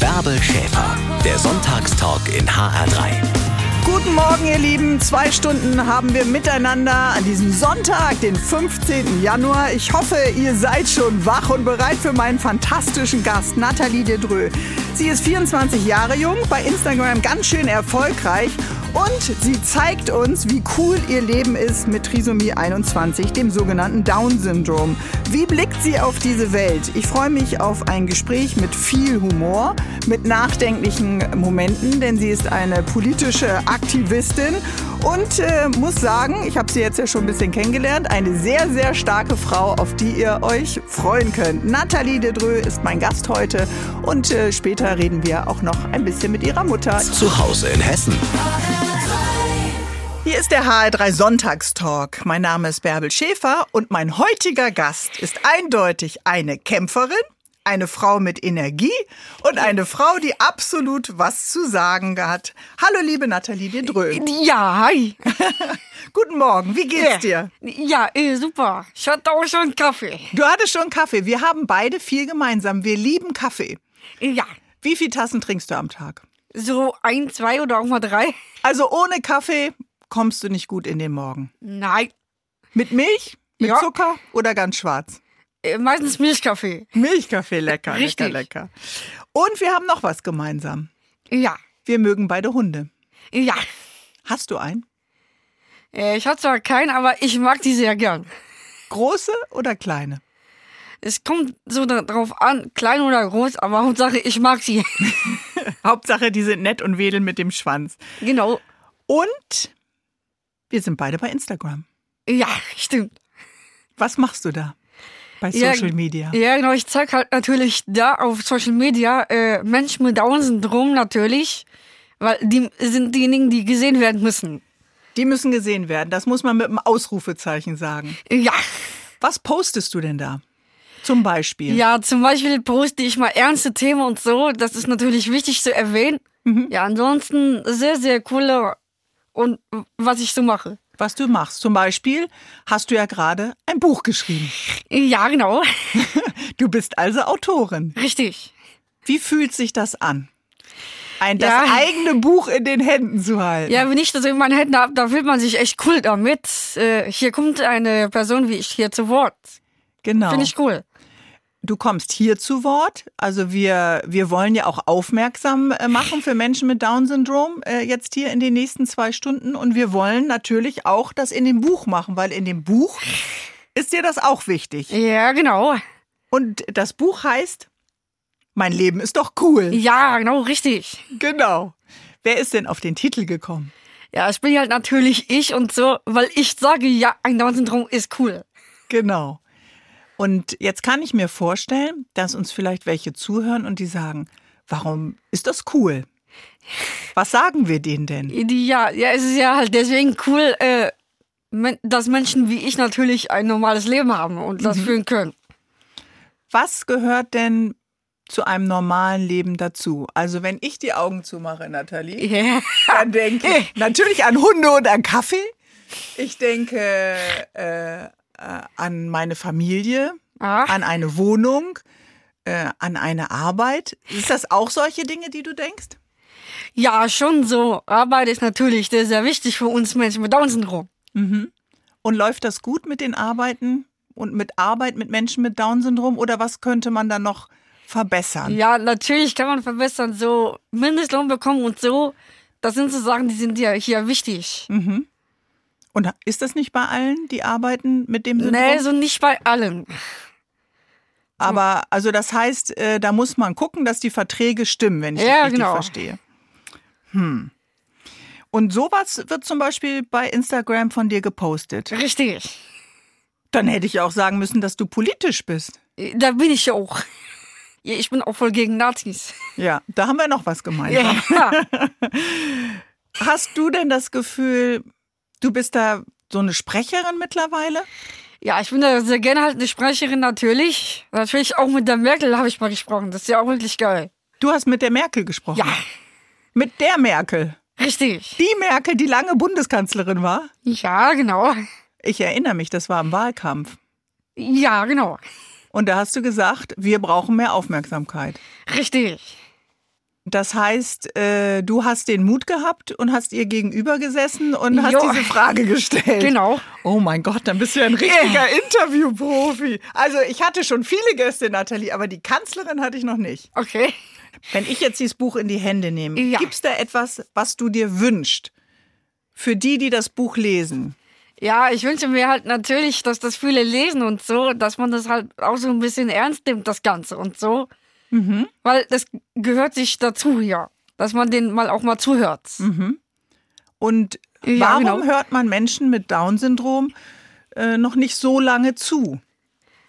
Bärbel Schäfer, der Sonntagstalk in HR3. Guten Morgen, ihr Lieben. Zwei Stunden haben wir miteinander an diesem Sonntag, den 15. Januar. Ich hoffe, ihr seid schon wach und bereit für meinen fantastischen Gast, Nathalie Dedreux. Sie ist 24 Jahre jung, bei Instagram ganz schön erfolgreich und sie zeigt uns, wie cool ihr Leben ist mit Trisomie 21, dem sogenannten Down-Syndrom. Wie blickt sie auf diese Welt? Ich freue mich auf ein Gespräch mit viel Humor, mit nachdenklichen Momenten, denn sie ist eine politische Aktivistin und äh, muss sagen, ich habe sie jetzt ja schon ein bisschen kennengelernt, eine sehr, sehr starke Frau, auf die ihr euch freuen könnt. Nathalie Dedreux ist mein Gast heute und äh, später reden wir auch noch ein bisschen mit ihrer Mutter. Zu Hause in Hessen. Hier ist der HR3 Sonntagstalk. Mein Name ist Bärbel Schäfer und mein heutiger Gast ist eindeutig eine Kämpferin, eine Frau mit Energie und eine Frau, die absolut was zu sagen hat. Hallo, liebe Nathalie Dedreux. Ja, hi. Guten Morgen, wie geht's dir? Ja, eh, super. Ich hatte auch schon Kaffee. Du hattest schon Kaffee. Wir haben beide viel gemeinsam. Wir lieben Kaffee. Ja, Wie viele Tassen trinkst du am Tag? so ein, zwei oder auch mal drei. Also ohne Kaffee kommst du nicht gut in den Morgen. Nein, Mit Milch? Mit Ja. Zucker oder ganz schwarz? äh, meistens Milchkaffee. Milchkaffee, lecker, Richtig. lecker, lecker. Und wir haben noch was gemeinsam. Ja, Wir mögen beide Hunde. ja. Hast du einen? Äh, Ich hatte zwar keinen, aber ich mag die sehr gern. Große oder kleine? Es kommt so da- drauf an, klein oder groß, aber Hauptsache ich mag sie. Hauptsache, die sind nett und wedeln mit dem Schwanz. genau. Und wir sind beide bei Instagram. Ja, stimmt. Was machst du da bei Ja, Social Media? Ja, genau. Ich zeig halt natürlich da auf Social Media äh, Menschen mit Down-Syndrom natürlich, weil die sind diejenigen, die gesehen werden müssen. Die müssen gesehen werden. Das muss man mit einem Ausrufezeichen sagen. Ja. Was postest du denn da? Zum Beispiel. Ja, zum Beispiel poste ich mal ernste Themen und so. Das ist natürlich wichtig zu erwähnen. Ja, ansonsten sehr, sehr coole und was ich so mache. Was du machst. Zum Beispiel hast du ja gerade ein Buch geschrieben. Ja, genau. Du bist also Autorin. Richtig. Wie fühlt sich das an? Ein das Ja. eigene Buch in den Händen zu halten. Ja, wenn ich das in meinen Händen habe, da fühlt man sich echt cool damit. Äh, hier kommt eine Person wie ich hier zu Wort. genau. Finde ich cool. Du kommst hier zu Wort. Also wir, wir wollen ja auch aufmerksam äh, machen für Menschen mit Down-Syndrom äh, jetzt hier in den nächsten zwei Stunden. Und wir wollen natürlich auch das in dem Buch machen, weil in dem Buch ist dir das auch wichtig. Ja, genau. Und das Buch heißt Mein Leben ist doch cool. Ja, genau, richtig. Genau. Wer ist denn auf den Titel gekommen? Ja, ich bin ja halt natürlich ich und so, weil ich sage, ja, ein Down-Syndrom ist cool. Genau. Und jetzt kann ich mir vorstellen, dass uns vielleicht welche zuhören und die sagen, warum ist das cool? Was sagen wir denen denn? Ja, ja, es ist ja halt deswegen cool, äh, dass Menschen wie ich natürlich ein normales Leben haben und das führen können. Was gehört denn zu einem normalen Leben dazu? Also wenn ich die Augen zumache, Nathalie, Ja. dann denke ich natürlich an Hunde und an Kaffee. Ich denke äh, äh, an meine Familie, Ah. an eine Wohnung, äh, an eine Arbeit. Ist das auch solche Dinge, die du denkst? Ja, schon so. Arbeit ist natürlich sehr, sehr wichtig für uns Menschen mit Down-Syndrom. Und läuft das gut mit den Arbeiten und mit Arbeit mit Menschen mit Down-Syndrom oder was könnte man da noch verbessern? Ja, natürlich kann man verbessern, so Mindestlohn bekommen und so. Das sind so Sachen, die sind ja hier wichtig. Und ist das nicht bei allen, die arbeiten mit dem Syndrom? Nee, so nicht bei allen. Aber also das heißt, äh, da muss man gucken, dass die Verträge stimmen, wenn ich Ja, das richtig genau. verstehe. Hm. Und sowas wird zum Beispiel bei Instagram von dir gepostet. Richtig. Dann hätte ich auch sagen müssen, dass du politisch bist. Da bin ich ja auch. Ich bin auch voll gegen Nazis. Ja, da haben wir noch was gemeinsam. Ja. Hast du denn das Gefühl, du bist da so eine Sprecherin mittlerweile? ja, ich bin da sehr gerne halt eine Sprecherin natürlich. Natürlich auch mit der Merkel habe ich mal gesprochen. Das ist ja auch wirklich geil. Du hast mit der Merkel gesprochen. Ja, Mit der Merkel. richtig. Die Merkel, die lange Bundeskanzlerin war. Ja, genau. Ich erinnere mich, das war im Wahlkampf. Ja, genau. Und da hast du gesagt, wir brauchen mehr Aufmerksamkeit. Richtig. Das heißt, äh, du hast den Mut gehabt und hast ihr gegenüber gesessen und hast Jo. diese Frage gestellt. Genau. Oh mein Gott, dann bist du ja ein richtiger Interviewprofi. Also ich hatte schon viele Gäste, Nathalie, aber die Kanzlerin hatte ich noch nicht. Okay. Wenn ich jetzt dieses Buch in die Hände nehme, Ja. gibt's da etwas, was du dir wünschst? Für die, die das Buch lesen. Ja, ich wünsche mir halt natürlich, dass das viele lesen und so, dass man das halt auch so ein bisschen ernst nimmt, das Ganze und so. Mhm. Weil das gehört sich dazu, ja. Dass man den mal auch mal zuhört. Und Ja, warum genau. hört man Menschen mit Down-Syndrom äh, noch nicht so lange zu?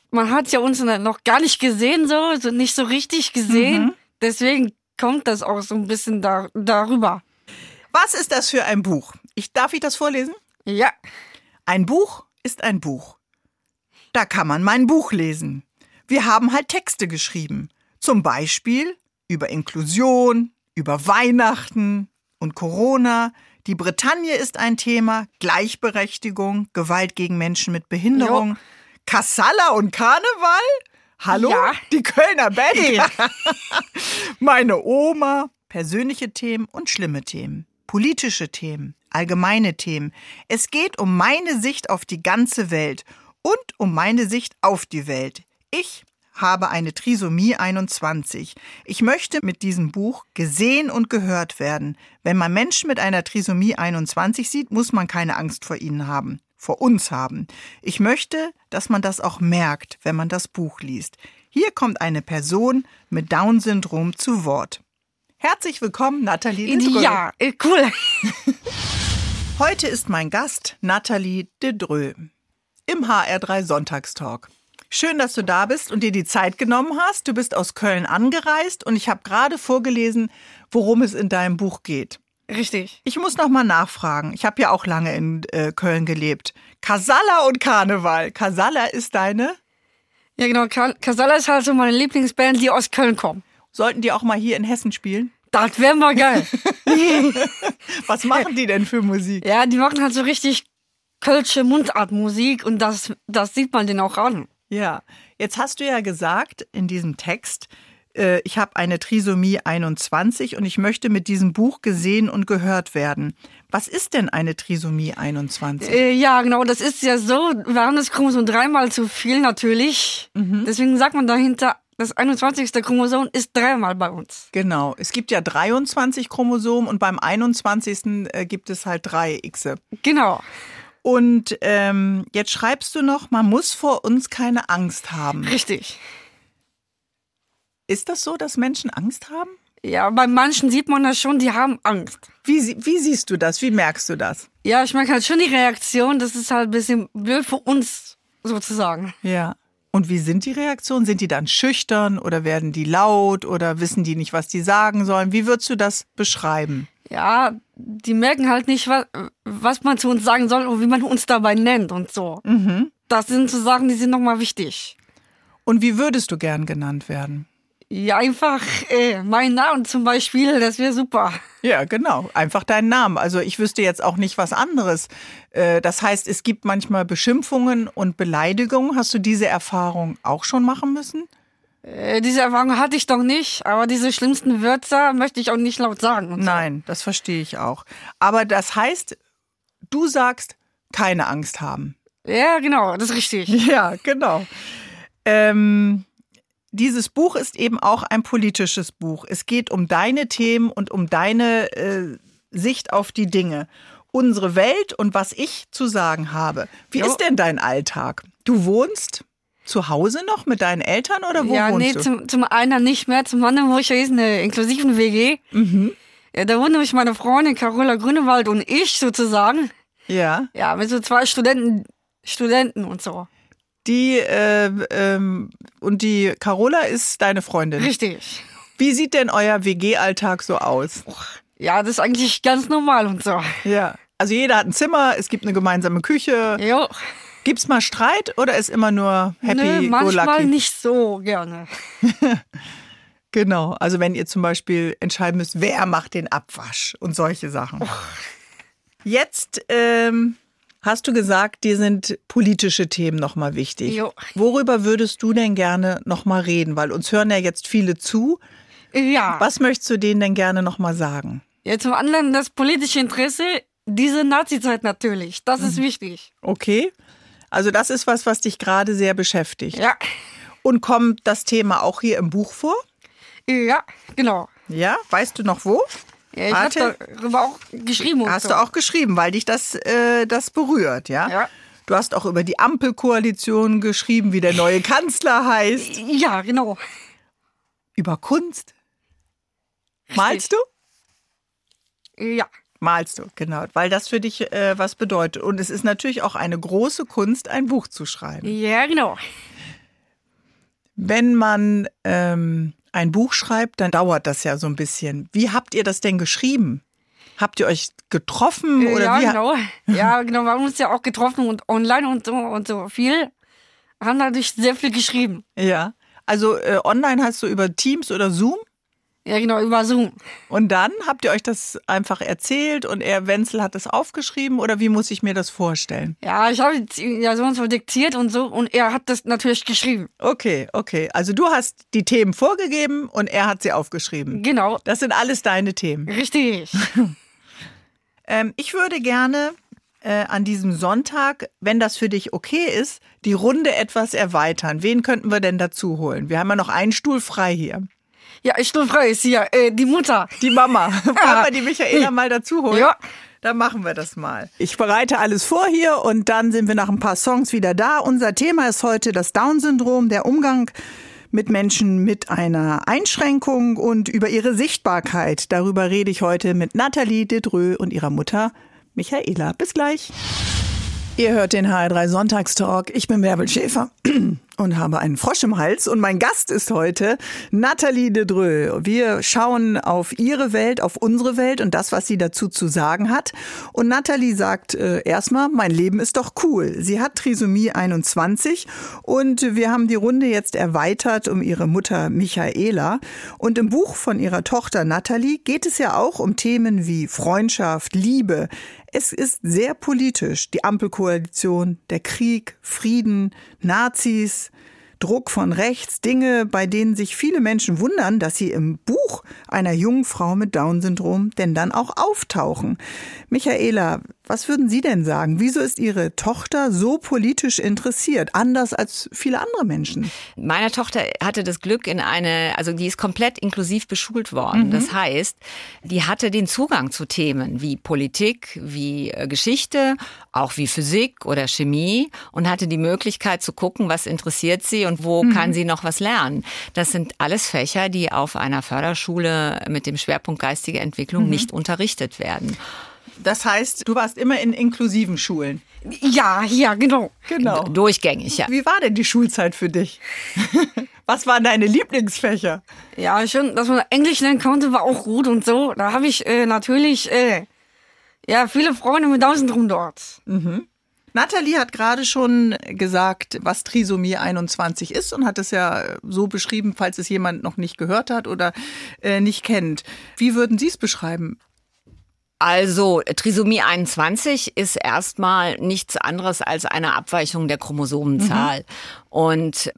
Man hat ja uns noch gar nicht gesehen, so, so nicht so richtig gesehen. Deswegen kommt das auch so ein bisschen da, darüber. Was ist das für ein Buch? Ich, darf ich das vorlesen? Ja, Ein Buch ist ein Buch. Da kann man mein Buch lesen. Wir haben halt Texte geschrieben. Zum Beispiel über Inklusion, über Weihnachten und Corona. Die Bretagne ist ein Thema, Gleichberechtigung, Gewalt gegen Menschen mit Behinderung. Kassala und Karneval? Hallo? Ja. Die Kölner Band. Meine Oma, persönliche Themen und schlimme Themen, politische Themen, allgemeine Themen. Es geht um meine Sicht auf die ganze Welt und um meine Sicht auf die Welt. Ich habe eine Trisomie 21. Ich möchte mit diesem Buch gesehen und gehört werden. Wenn man Menschen mit einer Trisomie 21 sieht, muss man keine Angst vor ihnen haben, vor uns haben. Ich möchte, dass man das auch merkt, wenn man das Buch liest. Hier kommt eine Person mit Down-Syndrom zu Wort. Herzlich willkommen, Nathalie Didrö. ja, äh, cool. Heute ist mein Gast Nathalie Didrö im HR3 Sonntagstalk. Schön, dass du da bist und dir die Zeit genommen hast. Du bist aus Köln angereist und ich habe gerade vorgelesen, worum es in deinem Buch geht. Richtig. Ich muss noch mal nachfragen. Ich habe ja auch lange in äh, Köln gelebt. Kasala und Karneval. Kasala ist deine? Ja, genau. Casala ist halt so meine Lieblingsband, die aus Köln kommt. Sollten die auch mal hier in Hessen spielen? Das wäre mal geil. Was machen die denn für Musik? ja, die machen halt so richtig kölsche Mundartmusik und das, das sieht man denen auch an. Ja, jetzt hast du ja gesagt in diesem Text, äh, ich habe eine Trisomie 21 und ich möchte mit diesem Buch gesehen und gehört werden. Was ist denn eine Trisomie 21? Äh, ja, genau, das ist ja so. Wir haben das Chromosom dreimal zu viel natürlich. Deswegen sagt man dahinter, das 21. Chromosom ist dreimal bei uns. Genau, es gibt ja 23 Chromosomen und beim 21. äh, gibt es halt drei Xe. Genau. Und ähm, jetzt schreibst du noch, man muss vor uns keine Angst haben. Richtig. Ist das so, dass Menschen Angst haben? Ja, bei manchen sieht man das schon, die haben Angst. Wie, wie siehst du das? Wie merkst du das? Ja, ich merke halt schon die Reaktion, das ist halt ein bisschen blöd für uns sozusagen. Ja. Und wie sind die Reaktionen? Sind die dann schüchtern oder werden die laut oder wissen die nicht, was die sagen sollen? Wie würdest du das beschreiben? Ja, die merken halt nicht, was, was man zu uns sagen soll und wie man uns dabei nennt und so. Das sind so Sachen, die sind nochmal wichtig. Und wie würdest du gern genannt werden? Ja, einfach äh, mein Name zum Beispiel, das wäre super. Ja, genau. Einfach deinen Namen. Also ich wüsste jetzt auch nicht was anderes. Äh, Das heißt, es gibt manchmal Beschimpfungen und Beleidigungen. Hast du diese Erfahrung auch schon machen müssen? Äh, diese Erfahrung hatte ich doch nicht, aber diese schlimmsten Wörter möchte ich auch nicht laut sagen. Und so. Nein, das verstehe ich auch. Aber das heißt, du sagst, keine Angst haben. Ja, genau, das ist richtig. Ja, genau. Ähm, dieses Buch ist eben auch ein politisches Buch. Es geht um deine Themen und um deine äh, Sicht auf die Dinge. Unsere Welt und was ich zu sagen habe. Wie Jo. ist denn dein Alltag? Du wohnst zu Hause noch mit deinen Eltern oder wo ja, wohnst nee, du? zum, zum einen nicht mehr, zum anderen wo ich ja jetzt eine inklusiven WG. Mhm. Ja, da wohnen nämlich meine Freundin Carola Grünewald und ich sozusagen. ja, Ja, mit so zwei Studenten, Studenten und so. Die äh, ähm, und die Carola ist deine Freundin. Richtig. Wie sieht denn euer WG-Alltag so aus? Ja, das ist eigentlich ganz normal und so. Ja. Also jeder hat ein Zimmer, es gibt eine gemeinsame Küche. Jo. Gibt's mal Streit oder ist immer nur happy go manchmal lucky? nicht so gerne. Genau. Also wenn ihr zum Beispiel entscheiden müsst, wer macht den Abwasch und solche Sachen. Jetzt ähm, hast du gesagt, dir sind politische Themen nochmal wichtig. Jo. Worüber würdest du denn gerne nochmal reden? Weil uns hören ja jetzt viele zu. Ja. Was möchtest du denen denn gerne nochmal sagen? Ja, zum anderen das politische Interesse, diese Nazi-Zeit natürlich. Das ist wichtig. Okay. Also das ist was, was dich gerade sehr beschäftigt. Ja. Und kommt das Thema auch hier im Buch vor? Ja, genau. Ja, weißt du noch wo? Ja, ich habe darüber auch geschrieben. Hast so. du auch geschrieben, weil dich das, äh, das berührt, ja? Ja. Du hast auch über die Ampelkoalition geschrieben, wie der neue Kanzler heißt. Ja, genau. Über Kunst. Malst du? Ja. Malst du, genau. Weil das für dich äh, was bedeutet. Und es ist natürlich auch eine große Kunst, ein Buch zu schreiben. Ja, genau. Wenn man ähm, ein Buch schreibt, dann dauert das ja so ein bisschen. Wie habt ihr das denn geschrieben? Habt ihr euch getroffen oder ja, wie? genau. Ja, genau. Wir haben uns ja auch getroffen und online und so und so viel. Haben dadurch sehr viel geschrieben. Ja. Also äh, online hast du über Teams oder Zoom Ja, genau, über Zoom. und dann habt ihr euch das einfach erzählt und er Wenzel hat es aufgeschrieben oder wie muss ich mir das vorstellen? Ja, ich habe ja so und so diktiert und so und er hat das natürlich geschrieben. Okay, okay. Also du hast die Themen vorgegeben und er hat sie aufgeschrieben. Genau. Das sind alles deine Themen. Richtig. Ähm, ich würde gerne äh, an diesem Sonntag, wenn das für dich okay ist, die Runde etwas erweitern. Wen könnten wir denn dazu holen? Wir haben ja noch einen Stuhl frei hier. Ja, ich bin frei, ist hier äh, die Mutter. Die Mama. Wollen wir die Michaela mal dazu holen? Ja. Dann machen wir das mal. Ich bereite alles vor hier und dann sind wir nach ein paar Songs wieder da. Unser Thema ist heute das Down-Syndrom, der Umgang mit Menschen mit einer Einschränkung und über ihre Sichtbarkeit. Darüber rede ich heute mit Nathalie Dedreux und ihrer Mutter Michaela. Bis gleich. Ihr hört den HR3 Sonntagstalk. Ich bin Bärbel Schäfer und habe einen Frosch im Hals. Und mein Gast ist heute Nathalie Dedreux. Wir schauen auf ihre Welt, auf unsere Welt und das, was sie dazu zu sagen hat. Und Nathalie sagt äh, erstmal, mein Leben ist doch cool. Sie hat Trisomie 21 und wir haben die Runde jetzt erweitert um ihre Mutter Michaela. Und im Buch von ihrer Tochter Nathalie geht es ja auch um Themen wie Freundschaft, Liebe, es ist sehr politisch. Die Ampelkoalition, der Krieg, Frieden, Nazis, Druck von rechts, Dinge, bei denen sich viele Menschen wundern, dass sie im Buch einer jungen Frau mit Down-Syndrom denn dann auch auftauchen. Michaela, was würden Sie denn sagen? Wieso ist Ihre Tochter so politisch interessiert, anders als viele andere Menschen? Meine Tochter hatte das Glück in eine, also die ist komplett inklusiv beschult worden. Das heißt, die hatte den Zugang zu Themen wie Politik, wie äh, Geschichte, auch wie Physik oder Chemie und hatte die Möglichkeit zu gucken, was interessiert sie und wo kann sie noch was lernen. Das sind alles Fächer, die auf einer Förderschule mit dem Schwerpunkt geistige Entwicklung nicht unterrichtet werden. Das heißt, du warst immer in inklusiven Schulen. Ja, ja, genau. Genau. Durchgängig, ja. Wie war denn die Schulzeit für dich? Was waren deine Lieblingsfächer? Ja, schon, dass man Englisch lernen konnte, war auch gut und so. Da habe ich äh, natürlich äh, ja viele Freunde mit Down-Syndrom dort. Nathalie hat gerade schon gesagt, was Trisomie 21 ist und hat es ja so beschrieben, falls es jemand noch nicht gehört hat oder äh, nicht kennt. Wie würden Sie es beschreiben? Also Trisomie 21 ist erstmal nichts anderes als eine Abweichung der Chromosomenzahl. Und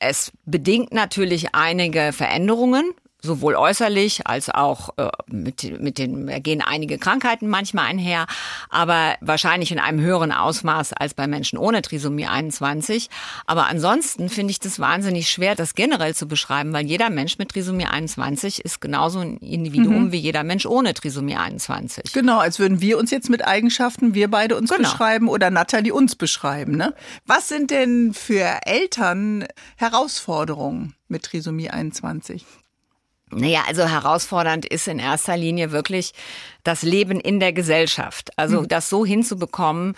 es bedingt natürlich einige Veränderungen, sowohl äußerlich als auch äh, mit, mit den gehen einige Krankheiten manchmal einher, aber wahrscheinlich in einem höheren Ausmaß als bei Menschen ohne Trisomie 21. Aber ansonsten finde ich das wahnsinnig schwer, das generell zu beschreiben, weil jeder Mensch mit Trisomie 21 ist genauso ein Individuum wie jeder Mensch ohne Trisomie 21. Genau, als würden wir uns jetzt mit Eigenschaften, wir beide uns Genau. beschreiben oder Nathalie uns beschreiben. Ne? Was sind denn für Eltern Herausforderungen mit Trisomie 21? Naja, also herausfordernd ist in erster Linie wirklich das Leben in der Gesellschaft. Also das so hinzubekommen,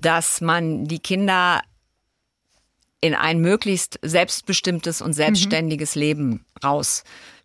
dass man die Kinder in ein möglichst selbstbestimmtes und selbstständiges Leben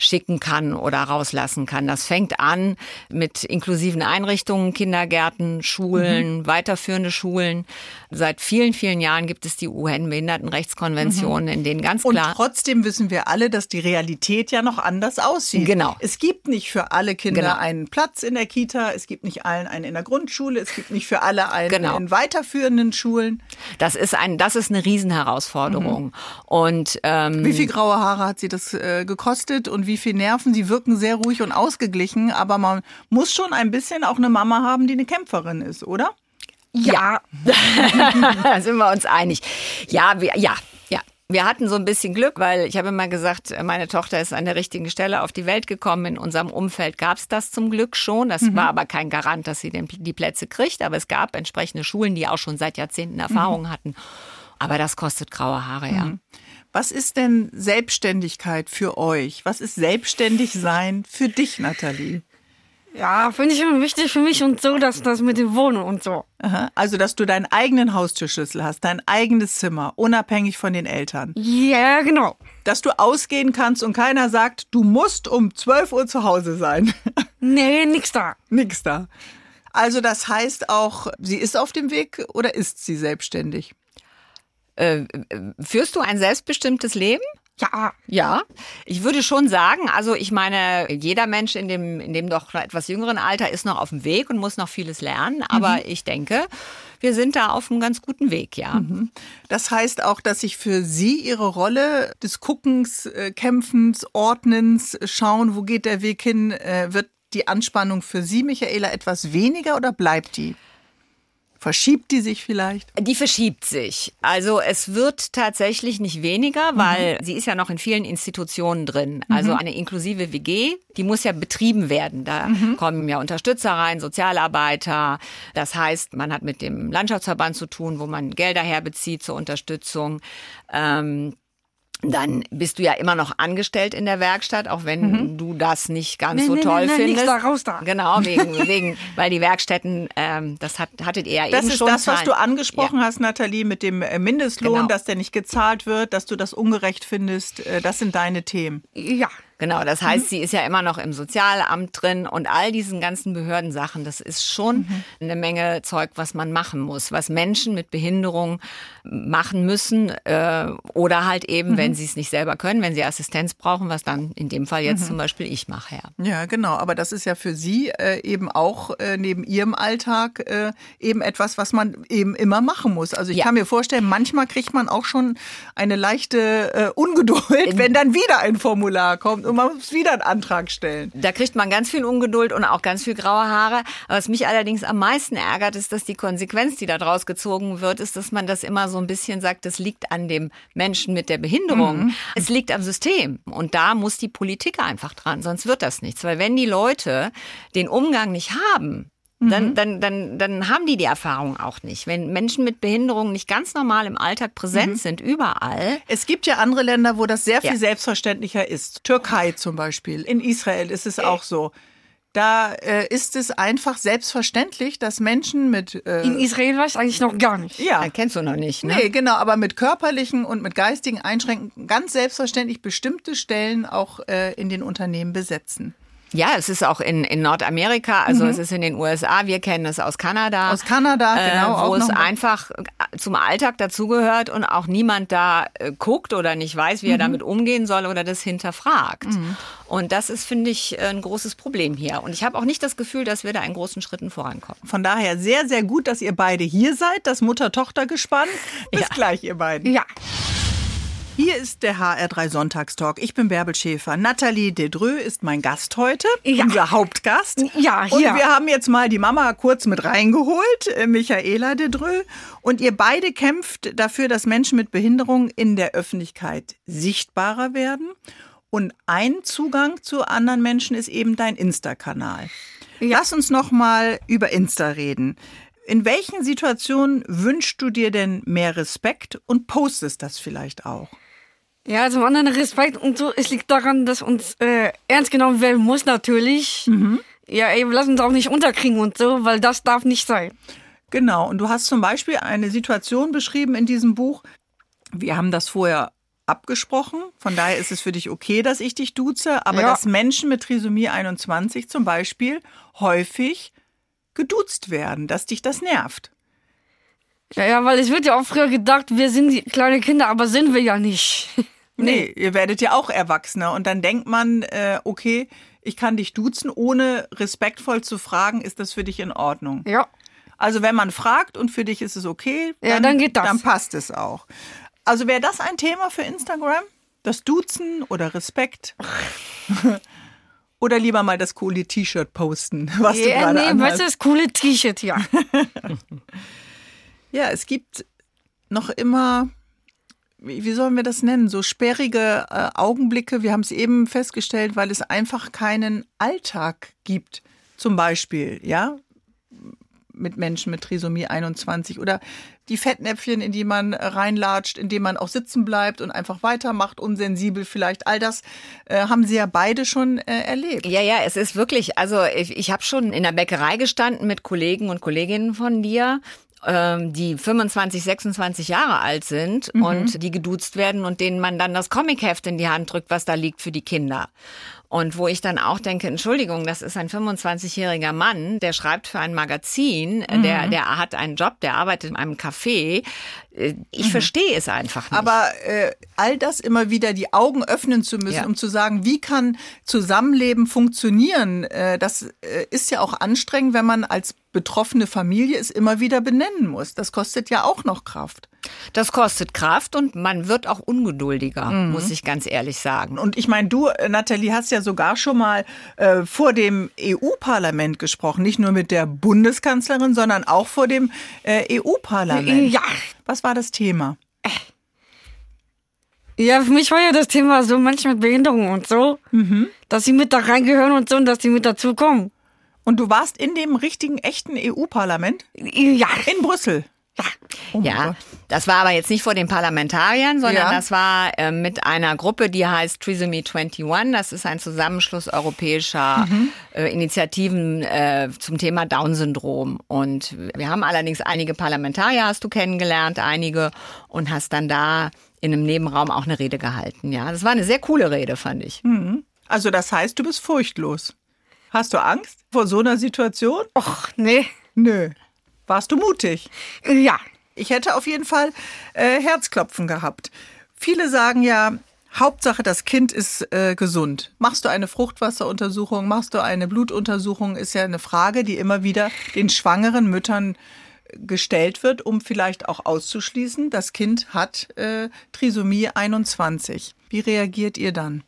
rausschicken kann oder rauslassen kann. Das fängt an mit inklusiven Einrichtungen, Kindergärten, Schulen, weiterführende Schulen. Seit vielen, vielen Jahren gibt es die UN-Behindertenrechtskonvention, in denen ganz Und klar trotzdem wissen wir alle, dass die Realität ja noch anders aussieht. Genau. Es gibt nicht für alle Kinder Genau. einen Platz in der Kita, es gibt nicht allen einen in der Grundschule, es gibt nicht für alle einen Genau. in weiterführenden Schulen. Das ist ein, das ist eine Riesenherausforderung. Und ähm, Wie viel graue Haare hat sie das äh, gekostet und wie wie viel Nerven. Sie wirken sehr ruhig und ausgeglichen, aber man muss schon ein bisschen auch eine Mama haben, die eine Kämpferin ist, oder? Ja, da sind wir uns einig. Ja, wir, ja, ja. Wir hatten so ein bisschen Glück, weil ich habe immer gesagt, meine Tochter ist an der richtigen Stelle auf die Welt gekommen. In unserem Umfeld gab es das zum Glück schon. Das mhm. war aber kein Garant, dass sie den, die Plätze kriegt. Aber es gab entsprechende Schulen, die auch schon seit Jahrzehnten Erfahrung mhm. hatten. Aber das kostet graue Haare, ja. Mhm. Was ist denn Selbstständigkeit für euch? Was ist selbstständig sein für dich, Nathalie? Ja, finde ich immer wichtig für mich und so, dass das mit dem Wohnen und so. Aha. Also, dass du deinen eigenen Haustürschlüssel hast, dein eigenes Zimmer, unabhängig von den Eltern. Ja, genau. Dass du ausgehen kannst und keiner sagt, du musst um 12 Uhr zu Hause sein. Nee, nix da. nix da. Also, das heißt auch, sie ist auf dem Weg oder ist sie selbstständig? Äh, führst du ein selbstbestimmtes Leben? Ja. Ja, ich würde schon sagen, also ich meine, jeder Mensch in dem, in dem doch etwas jüngeren Alter ist noch auf dem Weg und muss noch vieles lernen. Aber mhm. ich denke, wir sind da auf einem ganz guten Weg, ja. Mhm. Das heißt auch, dass sich für Sie Ihre Rolle des Guckens, äh, Kämpfens, Ordnens, Schauen, wo geht der Weg hin, äh, wird die Anspannung für Sie, Michaela, etwas weniger oder bleibt die? Verschiebt die sich vielleicht? Die verschiebt sich. Also es wird tatsächlich nicht weniger, weil mhm. sie ist ja noch in vielen Institutionen drin. Also mhm. eine inklusive WG, die muss ja betrieben werden. Da mhm. kommen ja Unterstützer rein, Sozialarbeiter. Das heißt, man hat mit dem Landschaftsverband zu tun, wo man Gelder herbezieht zur Unterstützung. Ähm, dann bist du ja immer noch angestellt in der Werkstatt, auch wenn mhm. du das nicht ganz nee, so nee, toll nee, findest. Da, raus da. Genau, wegen, wegen, weil die Werkstätten, ähm, das hat, hattet ihr ja das eben schon. Das ist das, was du angesprochen ja. hast, Nathalie, mit dem äh, Mindestlohn, genau. dass der nicht gezahlt wird, dass du das ungerecht findest. Äh, das sind deine Themen. Ja, Genau, das heißt, mhm. sie ist ja immer noch im Sozialamt drin und all diesen ganzen Behördensachen, das ist schon mhm. eine Menge Zeug, was man machen muss, was Menschen mit Behinderung machen müssen äh, oder halt eben, mhm. wenn sie es nicht selber können, wenn sie Assistenz brauchen, was dann in dem Fall jetzt mhm. zum Beispiel ich mache. Ja. ja, genau, aber das ist ja für Sie äh, eben auch äh, neben Ihrem Alltag äh, eben etwas, was man eben immer machen muss. Also ich ja. kann mir vorstellen, manchmal kriegt man auch schon eine leichte äh, Ungeduld, wenn dann wieder ein Formular kommt und man muss wieder einen Antrag stellen. Da kriegt man ganz viel Ungeduld und auch ganz viel graue Haare. Was mich allerdings am meisten ärgert, ist, dass die Konsequenz, die da draus gezogen wird, ist, dass man das immer so ein bisschen sagt, das liegt an dem Menschen mit der Behinderung. Mhm. Es liegt am System. Und da muss die Politik einfach dran, sonst wird das nichts. Weil wenn die Leute den Umgang nicht haben, dann, mhm. dann, dann, dann haben die die Erfahrung auch nicht. Wenn Menschen mit Behinderungen nicht ganz normal im Alltag präsent mhm. sind, überall. Es gibt ja andere Länder, wo das sehr viel ja. selbstverständlicher ist. Türkei zum Beispiel. In Israel ist es äh. auch so. Da äh, ist es einfach selbstverständlich, dass Menschen mit. Äh, In Israel war ich eigentlich noch gar nicht. Ja. Kennst du noch nicht, ne? Nee, genau, aber mit körperlichen und mit geistigen Einschränkungen ganz selbstverständlich bestimmte Stellen auch äh, in den Unternehmen besetzen. Ja, es ist auch in, in Nordamerika, also mhm. es ist in den USA, wir kennen es aus Kanada. Aus Kanada, äh, genau. Äh, wo es einfach zum Alltag dazugehört und auch niemand da äh, guckt oder nicht weiß, wie mhm. er damit umgehen soll oder das hinterfragt. Mhm. Und das ist, finde ich, ein großes Problem hier. Und ich habe auch nicht das Gefühl, dass wir da in großen Schritten vorankommen. Von daher sehr, sehr gut, dass ihr beide hier seid, das Mutter-Tochter-Gespann. Bis ja. gleich, ihr beiden. Ja. Hier ist der HR3 Sonntagstalk. Ich bin Bärbel Schäfer. Nathalie Dedreux ist mein Gast heute, ja. unser Hauptgast. Ja, hier. Und wir haben jetzt mal die Mama kurz mit reingeholt, äh, Michaela Dedreux. Und ihr beide kämpft dafür, dass Menschen mit Behinderung in der Öffentlichkeit sichtbarer werden. Und ein Zugang zu anderen Menschen ist eben dein Insta-Kanal. Ja. Lass uns noch mal über Insta reden. In welchen Situationen wünschst du dir denn mehr Respekt und postest das vielleicht auch? Ja, zum anderen Respekt und so. Es liegt daran, dass uns äh, ernst genommen werden muss natürlich. Mhm. Ja, ey, lass uns auch nicht unterkriegen und so, weil das darf nicht sein. Genau. Und du hast zum Beispiel eine Situation beschrieben in diesem Buch. Wir haben das vorher abgesprochen. Von daher ist es für dich okay, dass ich dich duze. Aber ja. dass Menschen mit Trisomie 21 zum Beispiel häufig geduzt werden, dass dich das nervt. Ja, ja, weil es wird ja auch früher gedacht, wir sind kleine Kinder, aber sind wir ja nicht. nee. nee, ihr werdet ja auch Erwachsener und dann denkt man, äh, okay, ich kann dich duzen, ohne respektvoll zu fragen, ist das für dich in Ordnung? Ja. Also wenn man fragt und für dich ist es okay, dann, ja, dann geht das. Dann passt es auch. Also wäre das ein Thema für Instagram? Das Duzen oder Respekt? oder lieber mal das coole T-Shirt posten, was du Ja, gerade nee, anhast? was ist das coole T-Shirt, ja. Ja, es gibt noch immer, wie wie sollen wir das nennen, so sperrige äh, Augenblicke. Wir haben es eben festgestellt, weil es einfach keinen Alltag gibt. Zum Beispiel, ja, mit Menschen mit Trisomie 21 oder die Fettnäpfchen, in die man reinlatscht, in denen man auch sitzen bleibt und einfach weitermacht, unsensibel vielleicht. All das äh, haben Sie ja beide schon äh, erlebt. Ja, ja, es ist wirklich, also ich, ich habe schon in der Bäckerei gestanden mit Kollegen und Kolleginnen von dir ähm, die 25, 26 Jahre alt sind und die geduzt werden und denen man dann das Comicheft in die Hand drückt, was da liegt für die Kinder. Und wo ich dann auch denke, Entschuldigung, das ist ein 25-jähriger Mann, der schreibt für ein Magazin, der, der hat einen Job, der arbeitet in einem Café. Äh, Ich verstehe es einfach nicht. Aber äh, all das immer wieder die Augen öffnen zu müssen, Ja. um zu sagen, wie kann Zusammenleben funktionieren, äh, das äh, ist ja auch anstrengend, wenn man als betroffene Familie es immer wieder benennen muss. Das kostet ja auch noch Kraft. Das kostet Kraft und man wird auch ungeduldiger, muss ich ganz ehrlich sagen. Und ich meine, du, äh, Nathalie, hast ja sogar schon mal äh, vor dem EU-Parlament gesprochen, nicht nur mit der Bundeskanzlerin, sondern auch vor dem äh, EU-Parlament. Ja. Was war das Thema? Ja, für mich war ja das Thema so Menschen mit Behinderung und so, dass sie mit da reingehören und so und dass sie mit dazukommen. Und du warst in dem richtigen, echten EU-Parlament Ja. in Brüssel. Ja. Oh Ja, Gott. das war aber jetzt nicht vor den Parlamentariern, sondern Ja. das war äh, mit einer Gruppe, die heißt Trisomie 21. Das ist ein Zusammenschluss europäischer Mhm. äh, Initiativen äh, zum Thema Down-Syndrom. Und wir haben allerdings einige Parlamentarier, hast du kennengelernt, einige, und hast dann da in einem Nebenraum auch eine Rede gehalten. Ja, das war eine sehr coole Rede, fand ich. Also das heißt, du bist furchtlos. Hast du Angst vor so einer Situation? Och, nee. Nö. Warst du mutig? Ja. Ich hätte auf jeden Fall äh, Herzklopfen gehabt. Viele sagen ja, Hauptsache das Kind ist äh, gesund. Machst du eine Fruchtwasseruntersuchung, machst du eine Blutuntersuchung, ist ja eine Frage, die immer wieder den schwangeren Müttern gestellt wird, um vielleicht auch auszuschließen, das Kind hat äh, Trisomie 21. Wie reagiert ihr dann?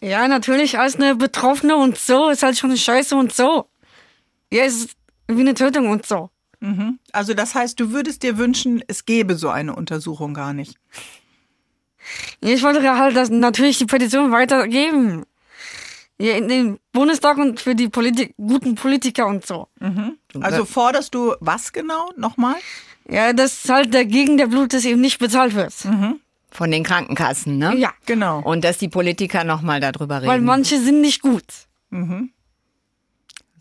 Ja, natürlich als eine Betroffene und so ist halt schon scheiße und so. Ja, es ist wie eine Tötung und so. Also das heißt, du würdest dir wünschen, es gäbe so eine Untersuchung gar nicht. Ich wollte ja halt das, natürlich die Petition weitergeben. Ja, in den Bundestag und für die Politik, guten Politiker und so. Also forderst du was genau nochmal? Ja, dass halt dagegen der Blut das eben nicht bezahlt wird. Von den Krankenkassen, ne? Ja, Genau. Und dass die Politiker nochmal darüber reden. weil manche sind nicht gut.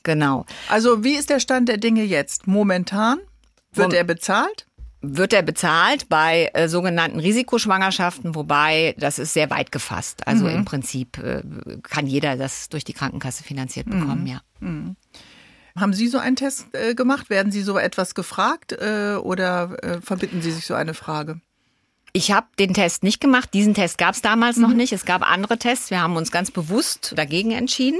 Genau. Also wie ist der Stand der Dinge jetzt? Momentan wird Mom- er bezahlt? wird er bezahlt bei äh, sogenannten Risikoschwangerschaften, wobei das ist sehr weit gefasst. Also im Prinzip äh, kann jeder das durch die Krankenkasse finanziert bekommen, ja. Haben Sie so einen Test äh, gemacht? Werden Sie so etwas gefragt äh, oder äh, verbitten Sie sich so eine Frage? Ich habe den Test nicht gemacht. Diesen Test gab es damals noch nicht. Es gab andere Tests. Wir haben uns ganz bewusst dagegen entschieden.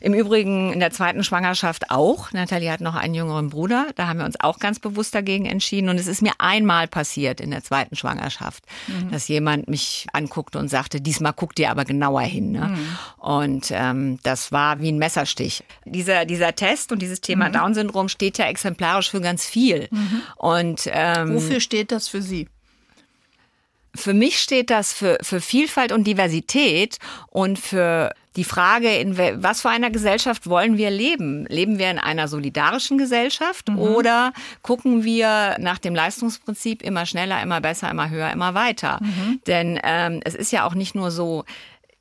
Im Übrigen in der zweiten Schwangerschaft auch. Nathalie hat noch einen jüngeren Bruder. Da haben wir uns auch ganz bewusst dagegen entschieden. Und es ist mir einmal passiert in der zweiten Schwangerschaft, dass jemand mich anguckte und sagte, diesmal guck dir aber genauer hin. Ne? Und ähm, das war wie ein Messerstich. Dieser, dieser Test und dieses Thema Down-Syndrom steht ja exemplarisch für ganz viel. Und ähm, Wofür steht das für Sie? Für mich steht das für, für Vielfalt und Diversität und für die Frage, in was für einer Gesellschaft wollen wir leben? Leben wir in einer solidarischen Gesellschaft oder gucken wir nach dem Leistungsprinzip immer schneller, immer besser, immer höher, immer weiter? Denn ähm, es ist ja auch nicht nur so,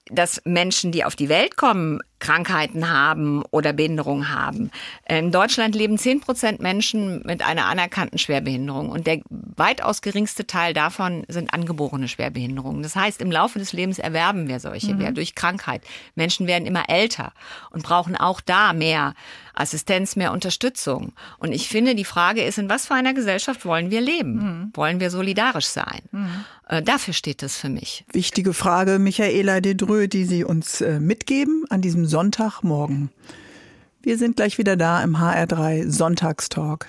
dass Menschen, die auf die Welt kommen, Krankheiten haben oder Behinderung haben. In Deutschland leben 10 Prozent Menschen mit einer anerkannten Schwerbehinderung und der weitaus geringste Teil davon sind angeborene Schwerbehinderungen. Das heißt, im Laufe des Lebens erwerben wir solche mhm. durch Krankheit. Menschen werden immer älter und brauchen auch da mehr Assistenz, mehr Unterstützung. Und ich finde, die Frage ist, in was für einer Gesellschaft wollen wir leben? Mhm. Wollen wir solidarisch sein? Äh, dafür steht es für mich. Wichtige Frage, Michaela Dedrö, die Sie uns äh, mitgeben an diesem Sonntagmorgen. Wir sind gleich wieder da im HR3 Sonntagstalk.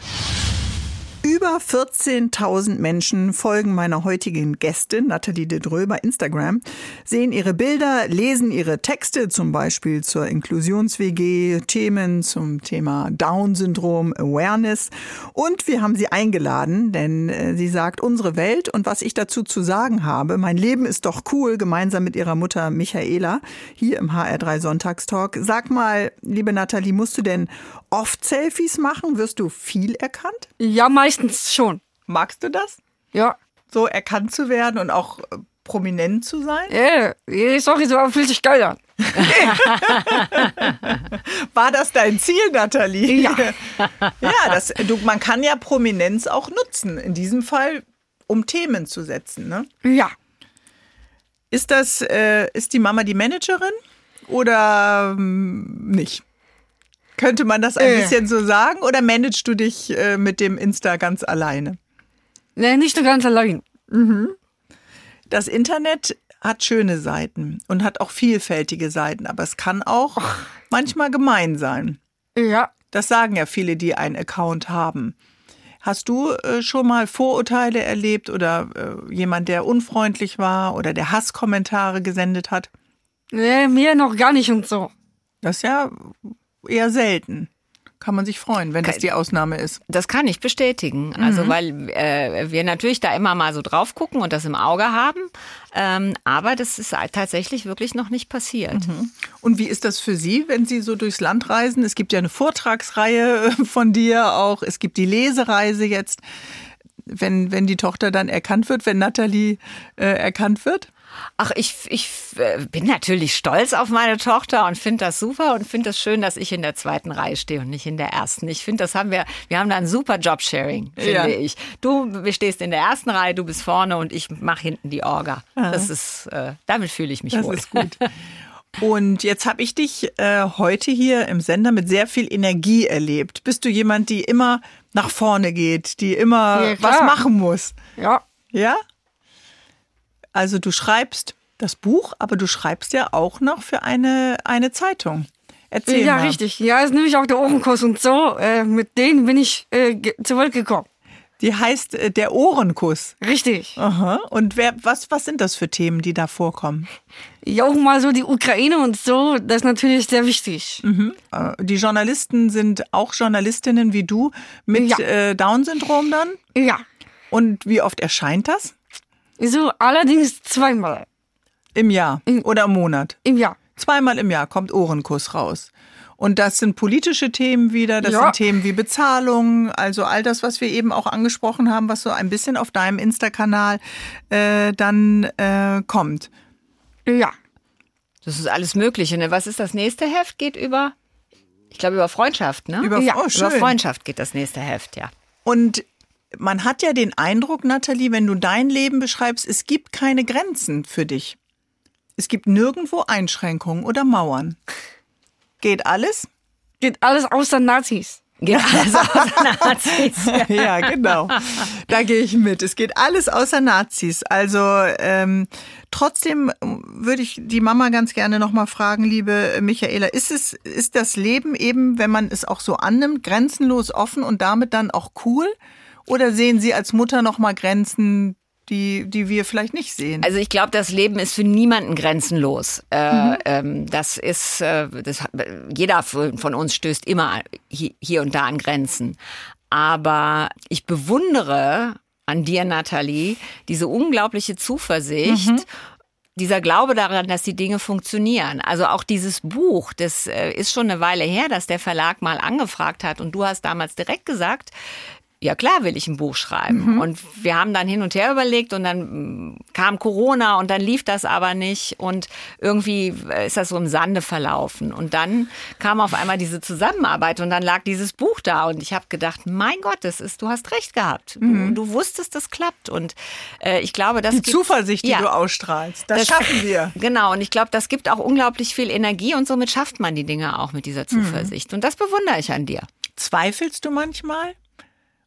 Über 14.000 Menschen folgen meiner heutigen Gästin Nathalie de Dreux bei Instagram, sehen ihre Bilder, lesen ihre Texte, zum Beispiel zur Inklusions-WG, Themen zum Thema Down-Syndrom, Awareness. Und wir haben sie eingeladen, denn äh, sie sagt, unsere Welt und was ich dazu zu sagen habe, mein Leben ist doch cool, gemeinsam mit ihrer Mutter Michaela, hier im HR3 Sonntagstalk. Sag mal, liebe Nathalie, musst du denn oft Selfies machen? Wirst du viel erkannt? Ja, meistens schon. Magst du das? Ja. So erkannt zu werden und auch äh, prominent zu sein? Ja, sorry, so fühlt sich geil an. War das dein Ziel, Nathalie? Ja. ja, das, du, man kann ja Prominenz auch nutzen. In diesem Fall, um Themen zu setzen. Ne? Ja. Ist das, äh, ist die Mama die Managerin oder ähm, nicht? Könnte man das ein Äh. bisschen so sagen oder managst du dich äh, mit dem Insta ganz alleine? Nee, nicht so ganz allein. Das Internet hat schöne Seiten und hat auch vielfältige Seiten, aber es kann auch manchmal gemein sein. Ja. Das sagen ja viele, die einen Account haben. Hast du äh, schon mal Vorurteile erlebt oder äh, jemand, der unfreundlich war oder der Hasskommentare gesendet hat? Nee, mir noch gar nicht und so. Das ist ja eher selten. Kann man sich freuen, wenn das die Ausnahme ist. Das kann ich bestätigen. Also weil äh, wir natürlich da immer mal so drauf gucken und das im Auge haben. Ähm, aber das ist halt tatsächlich wirklich noch nicht passiert. Und wie ist das für Sie, wenn Sie so durchs Land reisen? Es gibt ja eine Vortragsreihe äh, von dir auch. Es gibt die Lesereise jetzt. Wenn, wenn die Tochter dann erkannt wird, wenn Nathalie äh, erkannt wird? Ach, ich, ich äh, bin natürlich stolz auf meine Tochter und finde das super und finde es das schön, dass ich in der zweiten Reihe stehe und nicht in der ersten. Ich finde, das haben wir, wir haben da ein super Jobsharing, finde Ja. ich. Du stehst in der ersten Reihe, du bist vorne und ich mache hinten die Orga. Das ist, äh, damit fühle ich mich Das wohl. ist gut. Und jetzt habe ich dich äh, heute hier im Sender mit sehr viel Energie erlebt. Bist du jemand, die immer nach vorne geht, die immer Ja, was machen muss? Ja. Ja? Also du schreibst das Buch, aber du schreibst ja auch noch für eine, eine Zeitung. Erzähl ja, mal. richtig. Ja, ist nämlich auch der Ohrenkuss und so. Äh, mit denen bin ich äh, ge- zur Welt gekommen. Die heißt äh, der Ohrenkuss. Richtig. Aha. Und wer, was, was sind das für Themen, die da vorkommen? Ja, auch mal so die Ukraine und so, das ist natürlich sehr wichtig. Äh, Die Journalisten sind auch Journalistinnen wie du mit Ja. äh, Down-Syndrom dann? Ja. Und wie oft erscheint das? So, allerdings zweimal Im Jahr oder im Monat? im Jahr. Zweimal im Jahr kommt Ohrenkuss raus. Und das sind politische Themen wieder, das Ja. sind Themen wie Bezahlung, also all das, was wir eben auch angesprochen haben, was so ein bisschen auf deinem Insta-Kanal äh, dann äh, kommt. Ja. Das ist alles Mögliche. Ne? Was ist das nächste Heft? Geht über, ich glaube, über Freundschaft, ne? Über, Ja, oh, schön. über Freundschaft geht das nächste Heft, ja. Und man hat ja den Eindruck, Nathalie, wenn du dein Leben beschreibst, es gibt keine Grenzen für dich. Es gibt nirgendwo Einschränkungen oder Mauern. Geht alles? Geht alles außer Nazis. Geht alles außer Nazis. Ja, genau. Da gehe ich mit. Es geht alles außer Nazis. Also ähm, trotzdem würde ich die Mama ganz gerne noch mal fragen, liebe Michaela, ist es ist das Leben eben, wenn man es auch so annimmt, grenzenlos offen und damit dann auch cool? Oder sehen Sie als Mutter noch mal Grenzen, die die wir vielleicht nicht sehen? Also ich glaube, das Leben ist für niemanden grenzenlos. Äh, ähm, das ist, äh, das, jeder von uns stößt immer hi- hier und da an Grenzen. Aber ich bewundere an dir, Nathalie, diese unglaubliche Zuversicht. Dieser Glaube daran, dass die Dinge funktionieren. Also auch dieses Buch, das äh, ist schon eine Weile her, dass der Verlag mal angefragt hat und du hast damals direkt gesagt, ja klar will ich ein Buch schreiben. Und wir haben dann hin und her überlegt und dann mm, kam Corona und dann lief das aber nicht und irgendwie äh, ist das so im Sande verlaufen. Und dann kam auf einmal diese Zusammenarbeit und dann lag dieses Buch da und ich habe gedacht, mein Gott, das ist, du hast recht gehabt. Du, du wusstest, das klappt und äh, ich glaube, das die gibt- Zuversicht, die Ja. du ausstrahlst, das, Das- schaffen wir. Genau, und ich glaube, das gibt auch unglaublich viel Energie und somit schafft man die Dinge auch mit dieser Zuversicht. Und das bewundere ich an dir. Zweifelst du manchmal?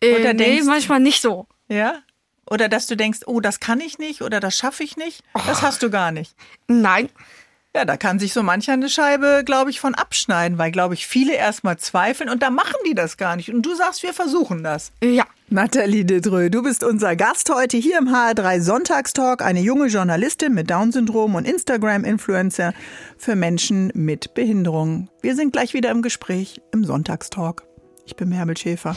Äh, Oder nee, denkst- manchmal nicht so. Ja? Oder dass du denkst, oh, das kann ich nicht oder das schaffe ich nicht? Das hast du gar nicht. Nein. Ja, da kann sich so mancher eine Scheibe, glaube ich, von abschneiden, weil, glaube ich, viele erstmal zweifeln und da machen die das gar nicht. Und du sagst, wir versuchen das. Ja. Nathalie Dedreux, du bist unser Gast heute hier im HR3 Sonntagstalk, eine junge Journalistin mit Down-Syndrom und Instagram-Influencer für Menschen mit Behinderung. Wir sind gleich wieder im Gespräch im Sonntagstalk. Ich bin Merbel Schäfer.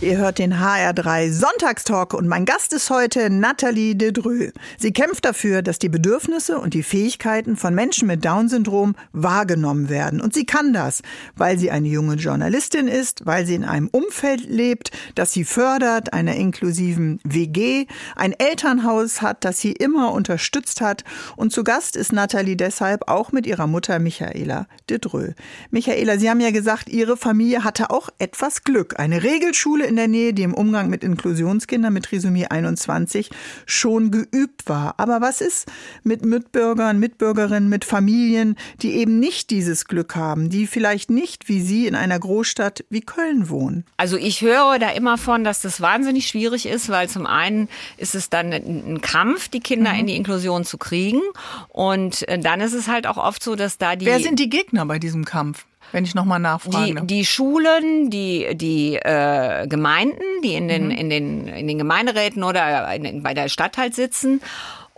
Ihr hört den HR3 Sonntagstalk und mein Gast ist heute Nathalie Dedreux. Sie kämpft dafür, dass die Bedürfnisse und die Fähigkeiten von Menschen mit Down-Syndrom wahrgenommen werden. Und sie kann das, weil sie eine junge Journalistin ist, weil sie in einem Umfeld lebt, das sie fördert, einer inklusiven WG, ein Elternhaus hat, das sie immer unterstützt hat. Und zu Gast ist Nathalie deshalb auch mit ihrer Mutter Michaela Dedreux. Michaela, Sie haben ja gesagt, Ihre Familie hatte auch etwas Glück. Eine Regelschule in der Nähe, die im Umgang mit Inklusionskindern mit Trisomie 21 schon geübt war. Aber was ist mit Mitbürgern, Mitbürgerinnen, mit Familien, die eben nicht dieses Glück haben, die vielleicht nicht wie Sie in einer Großstadt wie Köln wohnen? Also ich höre da immer von, dass das wahnsinnig schwierig ist, weil zum einen ist es dann ein Kampf, die Kinder mhm. in die Inklusion zu kriegen. Und äh, dann ist es halt auch oft so, dass da die. Wer sind die Gegner bei diesem Kampf? Wenn ich nochmal nachfrage. Die, die Schulen, die, die äh, Gemeinden, die in den, mhm. in, den, in den Gemeinderäten oder in, bei der Stadt halt sitzen.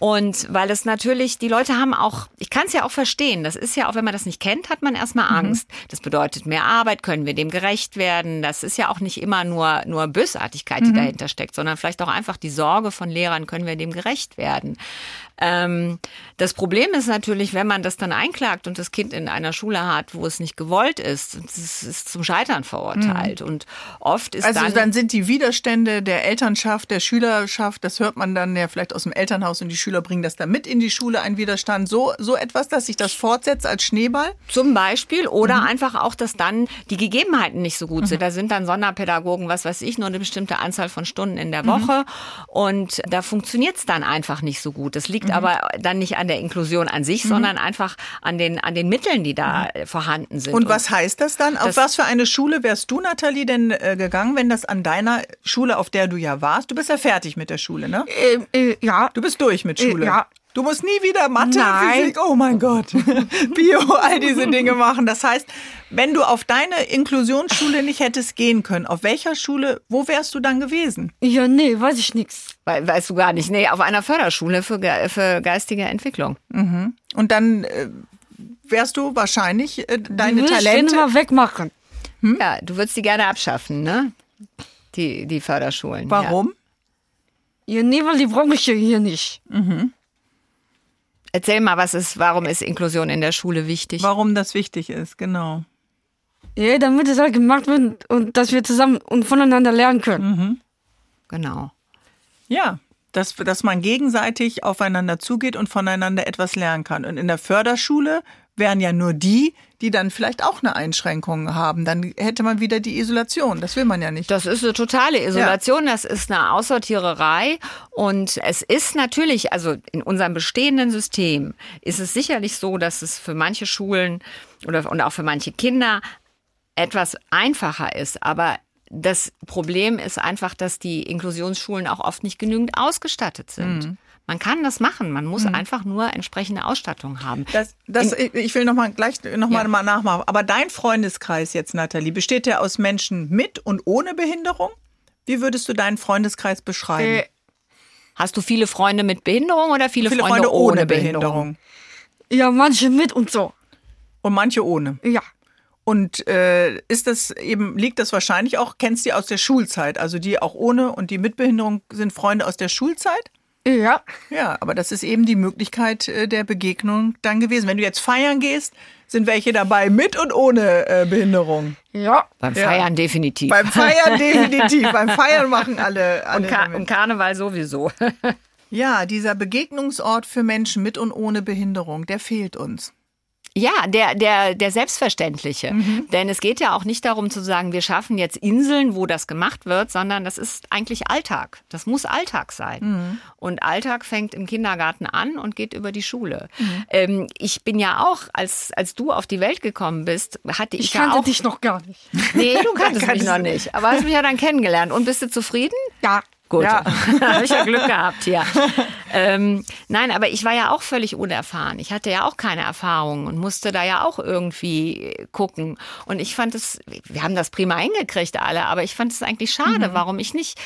Und weil es natürlich, die Leute haben auch, ich kann es ja auch verstehen, das ist ja auch, wenn man das nicht kennt, hat man erstmal mhm. Angst. Mhm. Das bedeutet mehr Arbeit, können wir dem gerecht werden? Das ist ja auch nicht immer nur, nur Bösartigkeit, die mhm. dahinter steckt, sondern vielleicht auch einfach die Sorge von Lehrern, können wir dem gerecht werden? Ähm, das Problem ist natürlich, wenn man das dann einklagt und das Kind in einer Schule hat, wo es nicht gewollt ist, es ist zum Scheitern verurteilt. Mhm. Und oft ist also dann, dann sind die Widerstände der Elternschaft, der Schülerschaft, das hört man dann ja vielleicht aus dem Elternhaus und die Schüler bringen das dann mit in die Schule, ein Widerstand, so, so etwas, dass sich das fortsetzt als Schneeball? Zum Beispiel oder mhm. einfach auch, dass dann die Gegebenheiten nicht so gut sind. Mhm. Da sind dann Sonderpädagogen, was weiß ich, nur eine bestimmte Anzahl von Stunden in der Woche und da funktioniert es dann einfach nicht so gut. Das liegt mhm. aber dann nicht an der Inklusion an sich, mhm. sondern einfach an den, an den Mitteln, die da mhm. vorhanden sind. Und was heißt das dann? Auf was für eine Schule wärst du, Nathalie, denn äh, gegangen, wenn das an deiner Schule, auf der du ja warst, du bist ja fertig mit der Schule, ne? Äh, äh, ja. Du bist durch mit äh, Schule. ja. Du musst nie wieder Mathe, Nein. Physik, oh mein Gott, Bio, all diese Dinge machen. Das heißt, wenn du auf deine Inklusionsschule nicht hättest gehen können, auf welcher Schule, wo wärst du dann gewesen? Ja, nee, weiß ich nichts. We weißt du gar nicht. Nee, auf einer Förderschule für, für geistige Entwicklung. Mhm. Und dann äh, wärst du wahrscheinlich äh, deine Talente. Ich mal wegmachen. Hm? Ja, du würdest die gerne abschaffen, ne? Die, die Förderschulen. Warum? Ja, ja nee, weil die brauche ich ja hier nicht. Mhm. Erzähl mal, was ist, warum ist Inklusion in der Schule wichtig? Warum das wichtig ist, genau. Ja, damit es halt gemacht wird und dass wir zusammen und voneinander lernen können. Mhm. Genau. Ja, dass, dass man gegenseitig aufeinander zugeht und voneinander etwas lernen kann. Und in der Förderschule wären ja nur die, die dann vielleicht auch eine Einschränkung haben. Dann hätte man wieder die Isolation. Das will man ja nicht. Das ist eine totale Isolation. Ja. Das ist eine Aussortiererei. Und es ist natürlich, also in unserem bestehenden System ist es sicherlich so, dass es für manche Schulen oder und auch für manche Kinder etwas einfacher ist. Aber das Problem ist einfach, dass die Inklusionsschulen auch oft nicht genügend ausgestattet sind. Mhm. Man kann das machen. Man muss mhm. einfach nur entsprechende Ausstattung haben. Das, das, ich will noch mal gleich noch mal, ja. mal nachmachen. Aber dein Freundeskreis jetzt, Nathalie, besteht der aus Menschen mit und ohne Behinderung? Wie würdest du deinen Freundeskreis beschreiben? Äh, hast du viele Freunde mit Behinderung oder viele, viele Freunde, Freunde, ohne, ohne Behinderung? Behinderung? Ja, manche mit und so. Und manche ohne? Ja. Und äh, ist das eben, liegt das wahrscheinlich auch, kennst du die aus der Schulzeit? Also die auch ohne und die mit Behinderung sind Freunde aus der Schulzeit? Ja. Ja, aber das ist eben die Möglichkeit äh, der Begegnung dann gewesen. Wenn du jetzt feiern gehst, sind welche dabei mit und ohne äh, Behinderung. Ja. Beim Feiern ja. definitiv. Beim Feiern definitiv. Beim Feiern machen alle. alle und, Kar und Karneval sowieso. ja, dieser Begegnungsort für Menschen mit und ohne Behinderung, der fehlt uns. Ja, der, der, der Selbstverständliche. Mhm. Denn es geht ja auch nicht darum zu sagen, wir schaffen jetzt Inseln, wo das gemacht wird, sondern das ist eigentlich Alltag. Das muss Alltag sein. Mhm. Und Alltag fängt im Kindergarten an und geht über die Schule. Mhm. Ähm, ich bin ja auch, als, als du auf die Welt gekommen bist, hatte ich, ich ja auch... dich noch gar nicht. Nee, du kanntest mich noch nicht. Aber hast mich ja dann kennengelernt. Und bist du zufrieden? Ja. Gut, Ja. habe ich ja Glück gehabt hier. ähm, nein, aber ich war ja auch völlig unerfahren. Ich hatte ja auch keine Erfahrung und musste da ja auch irgendwie gucken. Und ich fand es, wir haben das prima hingekriegt alle, aber ich fand es eigentlich schade, warum ich nicht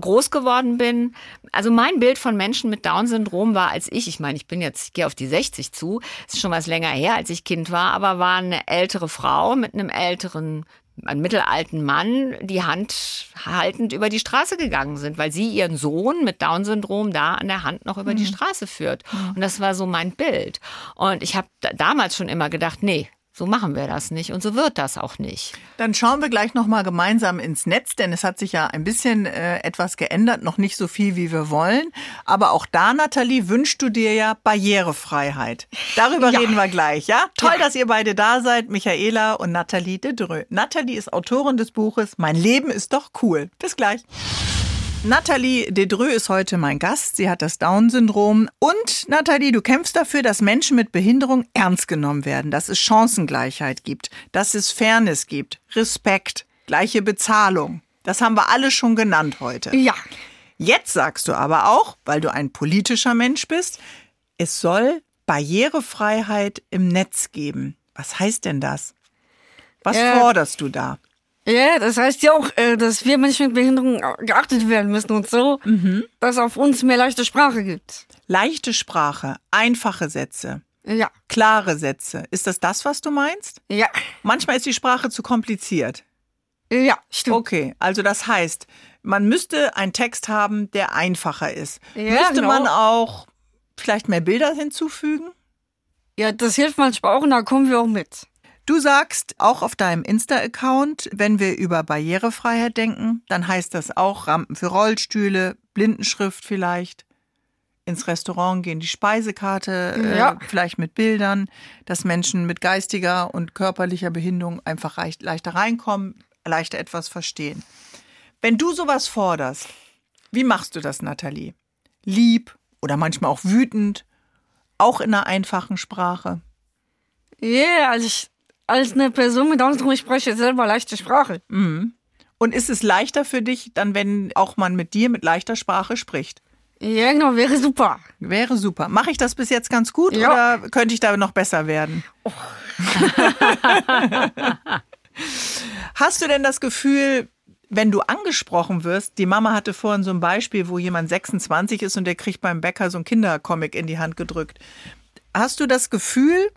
groß geworden bin. Also mein Bild von Menschen mit Down-Syndrom war, als ich, ich meine, ich bin jetzt, ich gehe auf die 60 zu, ist schon was länger her, als ich Kind war, aber war eine ältere Frau mit einem älteren einen mittelalten Mann die Hand haltend über die Straße gegangen sind, weil sie ihren Sohn mit Down-Syndrom da an der Hand noch über die Straße führt. Und das war so mein Bild. Und ich habe damals schon immer gedacht, nee, so machen wir das nicht und so wird das auch nicht. Dann schauen wir gleich noch mal gemeinsam ins Netz, denn es hat sich ja ein bisschen äh, etwas geändert, noch nicht so viel, wie wir wollen. Aber auch da, Nathalie, wünschst du dir ja Barrierefreiheit. Darüber Ja. reden wir gleich, ja? Toll, Ja. dass ihr beide da seid, Michaela und Nathalie de Dreux. Nathalie ist Autorin des Buches Mein Leben ist doch cool. Bis gleich. Nathalie Dedreux ist heute mein Gast. Sie hat das Down-Syndrom. Und Nathalie, du kämpfst dafür, dass Menschen mit Behinderung ernst genommen werden, dass es Chancengleichheit gibt, dass es Fairness gibt, Respekt, gleiche Bezahlung. Das haben wir alle schon genannt heute. Ja. Jetzt sagst du aber auch, weil du ein politischer Mensch bist, es soll Barrierefreiheit im Netz geben. Was heißt denn das? Was Ja. forderst du da? Ja, das heißt ja auch, äh, dass wir Menschen mit Behinderung geachtet werden müssen und so, dass es auf uns mehr leichte Sprache gibt. Leichte Sprache, einfache Sätze, Ja. klare Sätze. Ist das das, was du meinst? Ja. Manchmal ist die Sprache zu kompliziert. Ja, stimmt. Okay, also das heißt, man müsste einen Text haben, der einfacher ist. Ja, müsste genau. man auch vielleicht mehr Bilder hinzufügen? Ja, das hilft manchmal auch und da kommen wir auch mit. Du sagst auch auf deinem Insta-Account, wenn wir über Barrierefreiheit denken, dann heißt das auch Rampen für Rollstühle, Blindenschrift vielleicht. Ins Restaurant gehen die Speisekarte, äh, Ja. vielleicht mit Bildern, dass Menschen mit geistiger und körperlicher Behinderung einfach reich- leichter reinkommen, leichter etwas verstehen. Wenn du sowas forderst, wie machst du das, Nathalie? Lieb oder manchmal auch wütend, auch in einer einfachen Sprache. Ja, als ich, als eine Person mit Down-Syndrom, ich spreche selber leichte Sprache. Und ist es leichter für dich, dann, wenn auch man mit dir mit leichter Sprache spricht? Ja, genau, wäre super. Wäre super. Mache ich das bis jetzt ganz gut Ja. oder könnte ich da noch besser werden? Hast du denn das Gefühl, wenn du angesprochen wirst, die Mama hatte vorhin so ein Beispiel, wo jemand 26 ist und der kriegt beim Bäcker so ein Kindercomic in die Hand gedrückt. Hast du das Gefühl,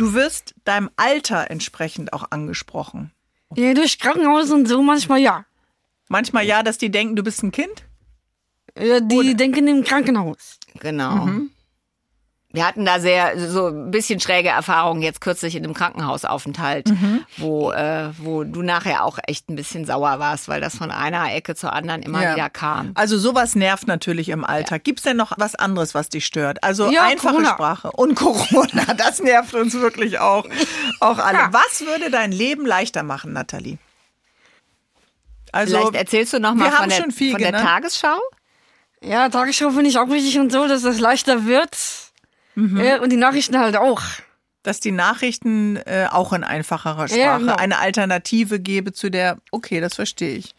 du wirst deinem Alter entsprechend auch angesprochen? Ja, durch Krankenhaus und so manchmal ja. Manchmal ja, dass die denken, du bist ein Kind? Ja, die denken im Krankenhaus. Genau. Wir hatten da sehr so ein bisschen schräge Erfahrungen jetzt kürzlich in einem Krankenhausaufenthalt, wo äh, wo du nachher auch echt ein bisschen sauer warst, weil das von einer Ecke zur anderen immer Ja. wieder kam. Also sowas nervt natürlich im Alltag. Gibt's denn noch was anderes, was dich stört? Also Ja, einfache Corona. Sprache und Corona, das nervt uns wirklich auch, auch alle. Was würde dein Leben leichter machen, Nathalie? Also Vielleicht erzählst du noch mal wir haben von der, schon viel von der genannt. Tagesschau? Ja, Tagesschau finde ich auch wichtig und so, dass das leichter wird. Ja, und die Nachrichten halt auch. dass die Nachrichten äh, auch in einfacherer Sprache Ja, genau. eine Alternative gebe zu der, okay, das verstehe ich.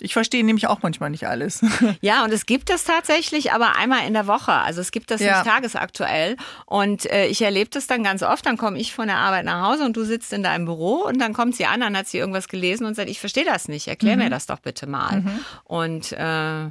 Ich verstehe nämlich auch manchmal nicht alles. Ja, und es gibt es tatsächlich, aber einmal in der Woche. Also es gibt das Ja. nicht tagesaktuell. Und äh, ich erlebe das dann ganz oft. Dann komme ich von der Arbeit nach Hause und du sitzt in deinem Büro und dann kommt sie an, dann hat sie irgendwas gelesen und sagt, ich verstehe das nicht, erklär Mhm. mir das doch bitte mal. Und äh,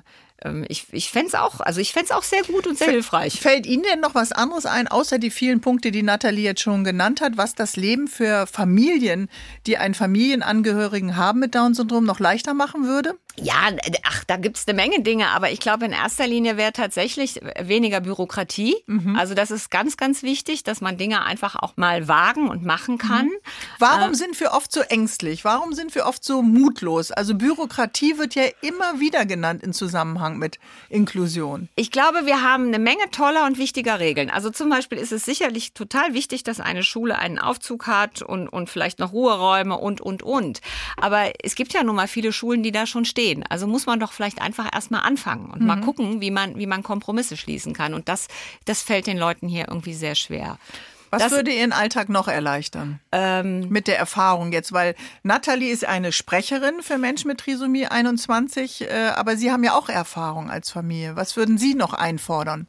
ich, ich fände es auch, also ich fänd's auch sehr gut und sehr hilfreich. Fällt Ihnen denn noch was anderes ein, außer die vielen Punkte, die Nathalie jetzt schon genannt hat, was das Leben für Familien, die einen Familienangehörigen haben mit Down-Syndrom, noch leichter machen würde? Ja, ach, da gibt's eine Menge Dinge, aber ich glaube, in erster Linie wäre tatsächlich weniger Bürokratie. Also das ist ganz, ganz wichtig, dass man Dinge einfach auch mal wagen und machen kann. Warum sind wir oft so ängstlich? Warum sind wir oft so mutlos? Also Bürokratie wird ja immer wieder genannt in Zusammenhang mit Inklusion. Ich glaube, wir haben eine Menge toller und wichtiger Regeln. Also zum Beispiel ist es sicherlich total wichtig, dass eine Schule einen Aufzug hat und, und vielleicht noch Ruheräume und, und, und. Aber es gibt ja nun mal viele Schulen, die da schon stehen. Also muss man doch vielleicht einfach erstmal anfangen und mal gucken, wie man, wie man Kompromisse schließen kann. Und das, das fällt den Leuten hier irgendwie sehr schwer. Was Das- würde Ihren Alltag noch erleichtern? Ähm, Mit der Erfahrung jetzt, weil Natalie ist eine Sprecherin für Menschen mit Trisomie 21, äh, aber Sie haben ja auch Erfahrung als Familie. Was würden Sie noch einfordern?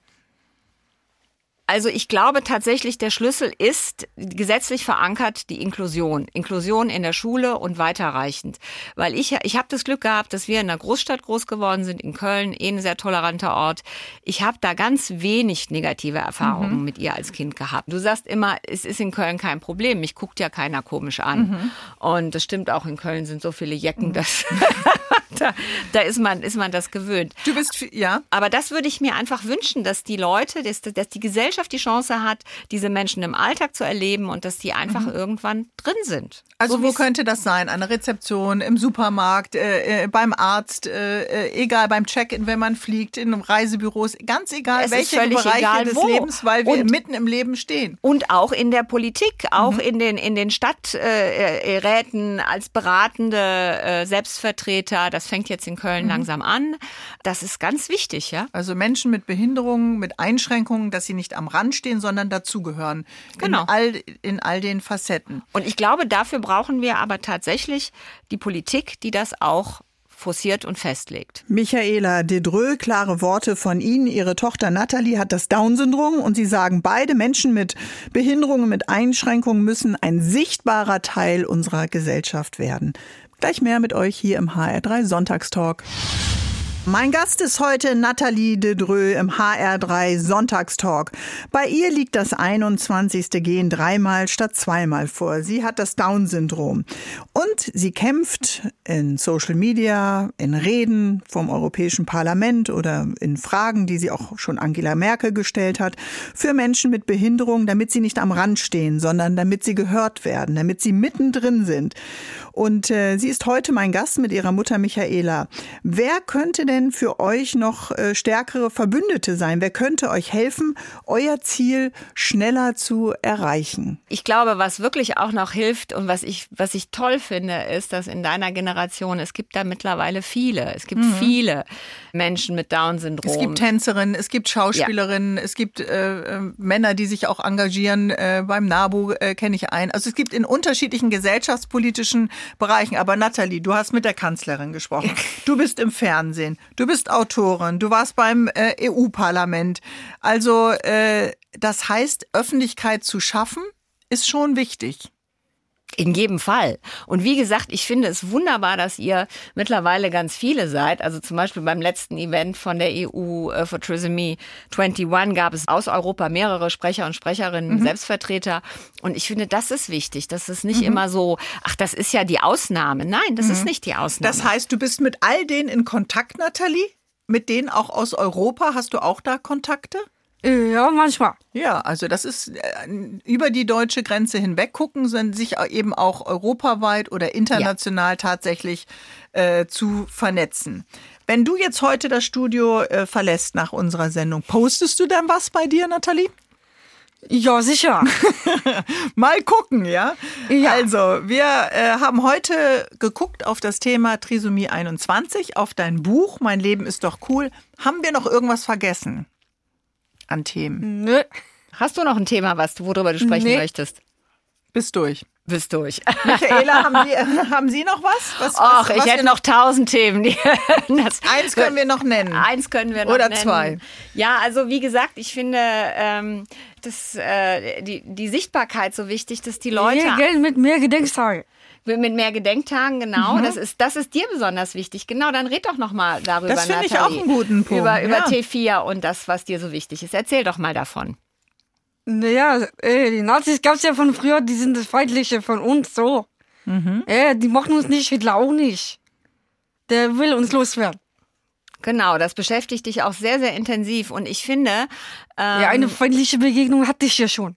Also ich glaube tatsächlich, der Schlüssel ist gesetzlich verankert die Inklusion. Inklusion in der Schule und weiterreichend. Weil ich, ich habe das Glück gehabt, dass wir in einer Großstadt groß geworden sind, in Köln, eh ein sehr toleranter Ort. Ich habe da ganz wenig negative Erfahrungen mit ihr als Kind gehabt. Du sagst immer, es ist in Köln kein Problem. Mich guckt ja keiner komisch an. Und das stimmt auch, in Köln sind so viele Jecken, dass da, da ist, man, ist man das gewöhnt. Du bist, ja? Aber das würde ich mir einfach wünschen, dass die Leute, dass, dass die Gesellschaft die Chance hat, diese Menschen im Alltag zu erleben und dass die einfach irgendwann drin sind. Also So wo könnte das sein? An der Rezeption, im Supermarkt, äh, äh, beim Arzt, äh, äh, egal beim Check-in, wenn man fliegt, in Reisebüros, ganz egal, Es welche Bereiche egal, des wo. Lebens, weil wir Und- mitten im Leben stehen. Und auch in der Politik, auch Mhm. in den, in den Stadträten äh, äh, als beratende Selbstvertreter. Das fängt jetzt in Köln Mhm. langsam an. Das ist ganz wichtig, ja. Also Menschen mit Behinderungen, mit Einschränkungen, dass sie nicht am Rand stehen, sondern dazugehören. Genau. In all, in all den Facetten. Und ich glaube, dafür brauchen wir aber tatsächlich die Politik, die das auch forciert und festlegt. Michaela Dedreux, klare Worte von Ihnen. Ihre Tochter Nathalie hat das Down-Syndrom und Sie sagen, beide Menschen mit Behinderungen, mit Einschränkungen müssen ein sichtbarer Teil unserer Gesellschaft werden. Gleich mehr mit euch hier im HR3 Sonntagstalk. Mein Gast ist heute Nathalie Dedreux im HR3 Sonntagstalk. Bei ihr liegt das 21. Gehen dreimal statt zweimal vor. Sie hat das Down-Syndrom. Und sie kämpft in Social Media, in Reden vom Europäischen Parlament oder in Fragen, die sie auch schon Angela Merkel gestellt hat, für Menschen mit Behinderung, damit sie nicht am Rand stehen, sondern damit sie gehört werden, damit sie mittendrin sind. Und äh, sie ist heute mein Gast mit ihrer Mutter Michaela. Wer könnte denn für euch noch äh, stärkere Verbündete sein? Wer könnte euch helfen, euer Ziel schneller zu erreichen? Ich glaube, was wirklich auch noch hilft und was ich, was ich toll finde, ist, dass in deiner Generation, es gibt da mittlerweile viele, es gibt viele Menschen mit Down-Syndrom. Es gibt Tänzerinnen, es gibt Schauspielerinnen, es gibt äh, äh, Männer, die sich auch engagieren. Äh, beim NABU äh, kenne ich einen. Also es gibt in unterschiedlichen gesellschaftspolitischen Bereichen. Aber Nathalie, du hast mit der Kanzlerin gesprochen. Du bist im Fernsehen. Du bist Autorin. Du warst beim äh, EU-Parlament. Also äh, das heißt, Öffentlichkeit zu schaffen, ist schon wichtig. In jedem Fall. Und wie gesagt, ich finde es wunderbar, dass ihr mittlerweile ganz viele seid. Also zum Beispiel beim letzten Event von der EU äh, for Trisomie 21 gab es aus Europa mehrere Sprecher und Sprecherinnen, Selbstvertreter. Und ich finde, das ist wichtig. Das ist nicht immer so, ach, das ist ja die Ausnahme. Nein, das ist nicht die Ausnahme. Das heißt, du bist mit all denen in Kontakt, Nathalie? Mit denen auch aus Europa? Hast du auch da Kontakte? Ja, manchmal. Ja, also das ist äh, über die deutsche Grenze hinweg gucken, sich eben auch europaweit oder international tatsächlich äh, zu vernetzen. Wenn du jetzt heute das Studio äh, verlässt nach unserer Sendung, postest du dann was bei dir, Nathalie? Ja, sicher. Mal gucken, ja? Ja. Also, wir äh, haben heute geguckt auf das Thema Trisomie 21, auf dein Buch Mein Leben ist doch cool. Haben wir noch irgendwas vergessen an Themen? Nö. Hast du noch ein Thema, was du, worüber du sprechen Nee. möchtest? Bis durch. Bist durch. Michaela, haben Sie, haben Sie noch was? was Ach, was, ich was hätte noch tausend Themen. Das, Eins können wir noch nennen. Eins können wir noch Oder nennen. zwei. Ja, also wie gesagt, ich finde ähm, das, äh, die, die Sichtbarkeit so wichtig, dass die Leute Mehr Geld mit mehr Gedenktage. mit mehr Gedenktagen, genau, Mhm. das ist das ist dir besonders wichtig. Genau, dann red doch noch mal darüber, Das finde ich auch einen guten Punkt, Über, über ja. T4 und das, was dir so wichtig ist. Erzähl doch mal davon. Naja, ey, die Nazis gab's ja von früher, die sind das Feindliche von uns, so. Mhm. Ey, die mochten uns nicht, Hitler auch nicht. Der will uns loswerden. Genau, das beschäftigt dich auch sehr, sehr intensiv. Und ich finde, ähm, ja, eine feindliche Begegnung hatte ich ja schon.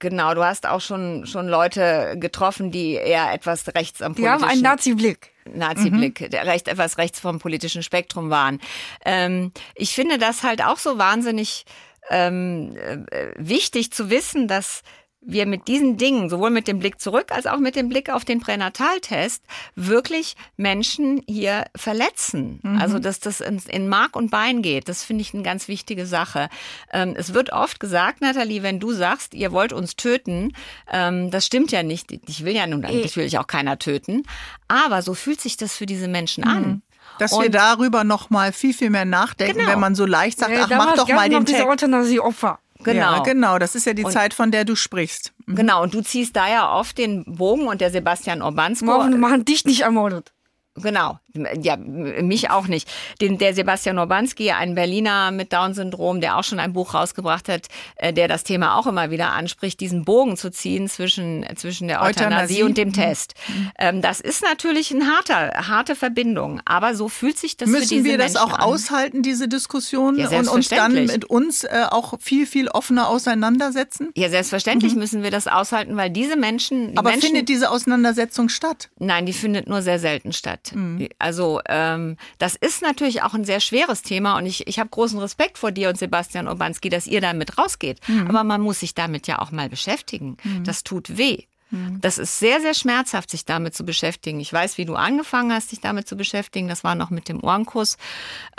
genau, du hast auch schon, schon Leute getroffen, die eher etwas rechts am Die haben politischen... einen Nazi-Blick. Nazi-Blick, der recht etwas rechts vom politischen Spektrum waren. Ähm, ich finde das halt auch so wahnsinnig ähm, äh, wichtig zu wissen, dass wir mit diesen Dingen, sowohl mit dem Blick zurück als auch mit dem Blick auf den Pränataltest, wirklich Menschen hier verletzen. Mhm. Also, dass das in, Mark und Bein geht, das finde ich eine ganz wichtige Sache. Ähm, es wird oft gesagt, Nathalie, wenn du sagst, ihr wollt uns töten, ähm, das stimmt ja nicht. Ich will ja nun natürlich auch keiner töten. Aber so fühlt sich das für diese Menschen mhm. Dass und wir darüber noch mal viel, viel mehr nachdenken, genau. wenn man so leicht sagt, ja, ach, mach doch mal den Test. Euthanasie-Opfer. Genau. Ja, genau, das ist ja die und, Zeit, von der du sprichst. Mhm. Genau, und du ziehst da ja oft den Bogen und der Sebastian Orbansko. Machen dich nicht ermordet. Genau, ja, mich auch nicht. Den, der Sebastian Orbanski, ein Berliner mit Down-Syndrom, der auch schon ein Buch rausgebracht hat, äh, der das Thema auch immer wieder anspricht, diesen Bogen zu ziehen zwischen, zwischen der Euthanasie, Euthanasie. und dem mhm. Test. Mhm. das ist natürlich eine harte, harte Verbindung, aber so fühlt sich das Müssen für diese wir das Menschen auch an. aushalten, diese Diskussion, ja, und uns dann mit uns äh, auch viel, viel offener auseinandersetzen? Ja, selbstverständlich mhm. müssen wir das aushalten, weil diese Menschen... Die aber Menschen, findet diese Auseinandersetzung statt? Nein, die findet nur sehr selten statt. Mhm. Also ähm, das ist natürlich auch ein sehr schweres Thema und ich, ich habe großen Respekt vor dir und Sebastian Obanski, dass ihr damit rausgeht. Mhm. Aber man muss sich damit ja auch mal beschäftigen. Mhm. Das tut weh. Mhm. Das ist sehr, sehr schmerzhaft, sich damit zu beschäftigen. Ich weiß, wie du angefangen hast, dich damit zu beschäftigen. Das war noch mit dem Ohrenkuss.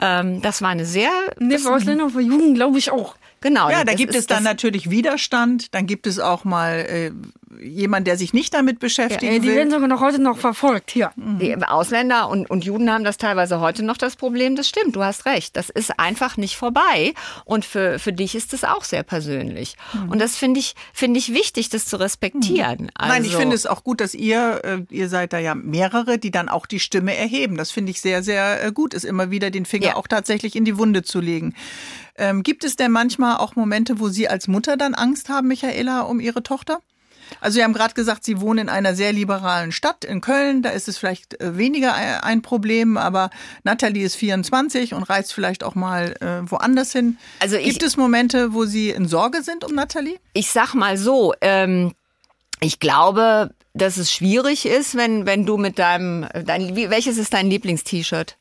Ähm, das war eine sehr... Nee, für Ausländer für Jugend glaube ich auch. Genau. Ja, da gibt es dann natürlich Widerstand. Dann gibt es auch mal äh, jemand, der sich nicht damit beschäftigen ja, die will. Die werden sogar noch heute noch verfolgt hier. Die Ausländer und, und Juden haben das teilweise heute noch das Problem. Das stimmt, du hast recht. Das ist einfach nicht vorbei. Und für, für dich ist es auch sehr persönlich. Mhm. Und das finde ich, finde ich wichtig, das zu respektieren. Mhm. Also, Nein, ich finde es auch gut, dass ihr, äh, ihr seid da ja mehrere, die dann auch die Stimme erheben. Das finde ich sehr, sehr äh, gut, ist immer wieder den Finger ja. auch tatsächlich in die Wunde zu legen. Ähm, gibt es denn manchmal auch Momente, wo Sie als Mutter dann Angst haben, Michaela, um Ihre Tochter? Also Sie haben gerade gesagt, Sie wohnen in einer sehr liberalen Stadt in Köln. Da ist es vielleicht äh, weniger ein Problem, aber Nathalie ist 24 und reist vielleicht auch mal äh, woanders hin. Also ich, Gibt es Momente, wo Sie in Sorge sind um Nathalie? Ich sag mal so, ähm, ich glaube, dass es schwierig ist, wenn, wenn du mit deinem, dein, welches ist dein Lieblingst-T-Shirt?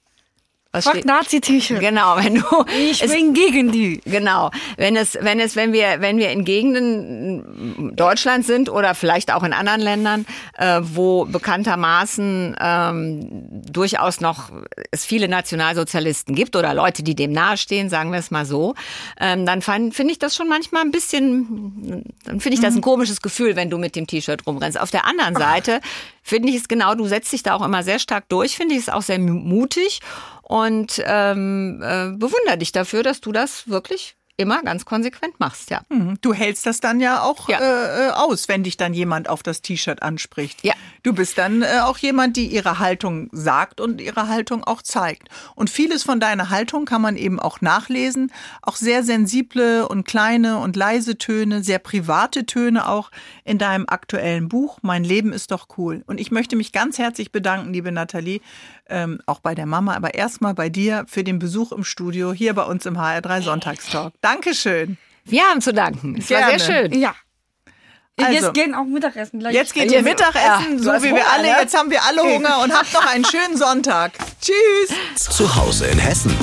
Was Fuck Nazi-T-Shirt. Genau, wenn du. Ich es, bin gegen die. Genau. Wenn es, wenn es, wenn wir, wenn wir in Gegenden Deutschlands sind oder vielleicht auch in anderen Ländern, äh, wo bekanntermaßen ähm, durchaus noch es viele Nationalsozialisten gibt oder Leute, die dem nahestehen, sagen wir es mal so, ähm, dann finde ich das schon manchmal ein bisschen, dann finde ich das ein mhm. komisches Gefühl, wenn du mit dem T-Shirt rumrennst. Auf der anderen Seite finde ich es genau, du setzt dich da auch immer sehr stark durch, finde ich es auch sehr mutig und ähm, äh, bewundere dich dafür, dass du das wirklich immer ganz konsequent machst, ja. Mhm. Du hältst das dann ja auch ja. Äh, äh, aus, wenn dich dann jemand auf das T-Shirt anspricht. Ja. Du bist dann äh, auch jemand, die ihre Haltung sagt und ihre Haltung auch zeigt. Und vieles von deiner Haltung kann man eben auch nachlesen. Auch sehr sensible und kleine und leise Töne, sehr private Töne auch in deinem aktuellen Buch. Mein Leben ist doch cool. Und ich möchte mich ganz herzlich bedanken, liebe Nathalie, ähm, auch bei der Mama, aber erstmal bei dir für den Besuch im Studio hier bei uns im HR3 Sonntagstalk. Dankeschön. Wir haben zu danken. Es Gerne. war sehr schön. Ja. Also, jetzt gehen auch Mittagessen gleich. Jetzt geht ihr Mittagessen, ja, so wie wir alle. Ne? Jetzt haben wir alle Hunger und habt noch einen schönen Sonntag. Tschüss. Zu Hause in Hessen.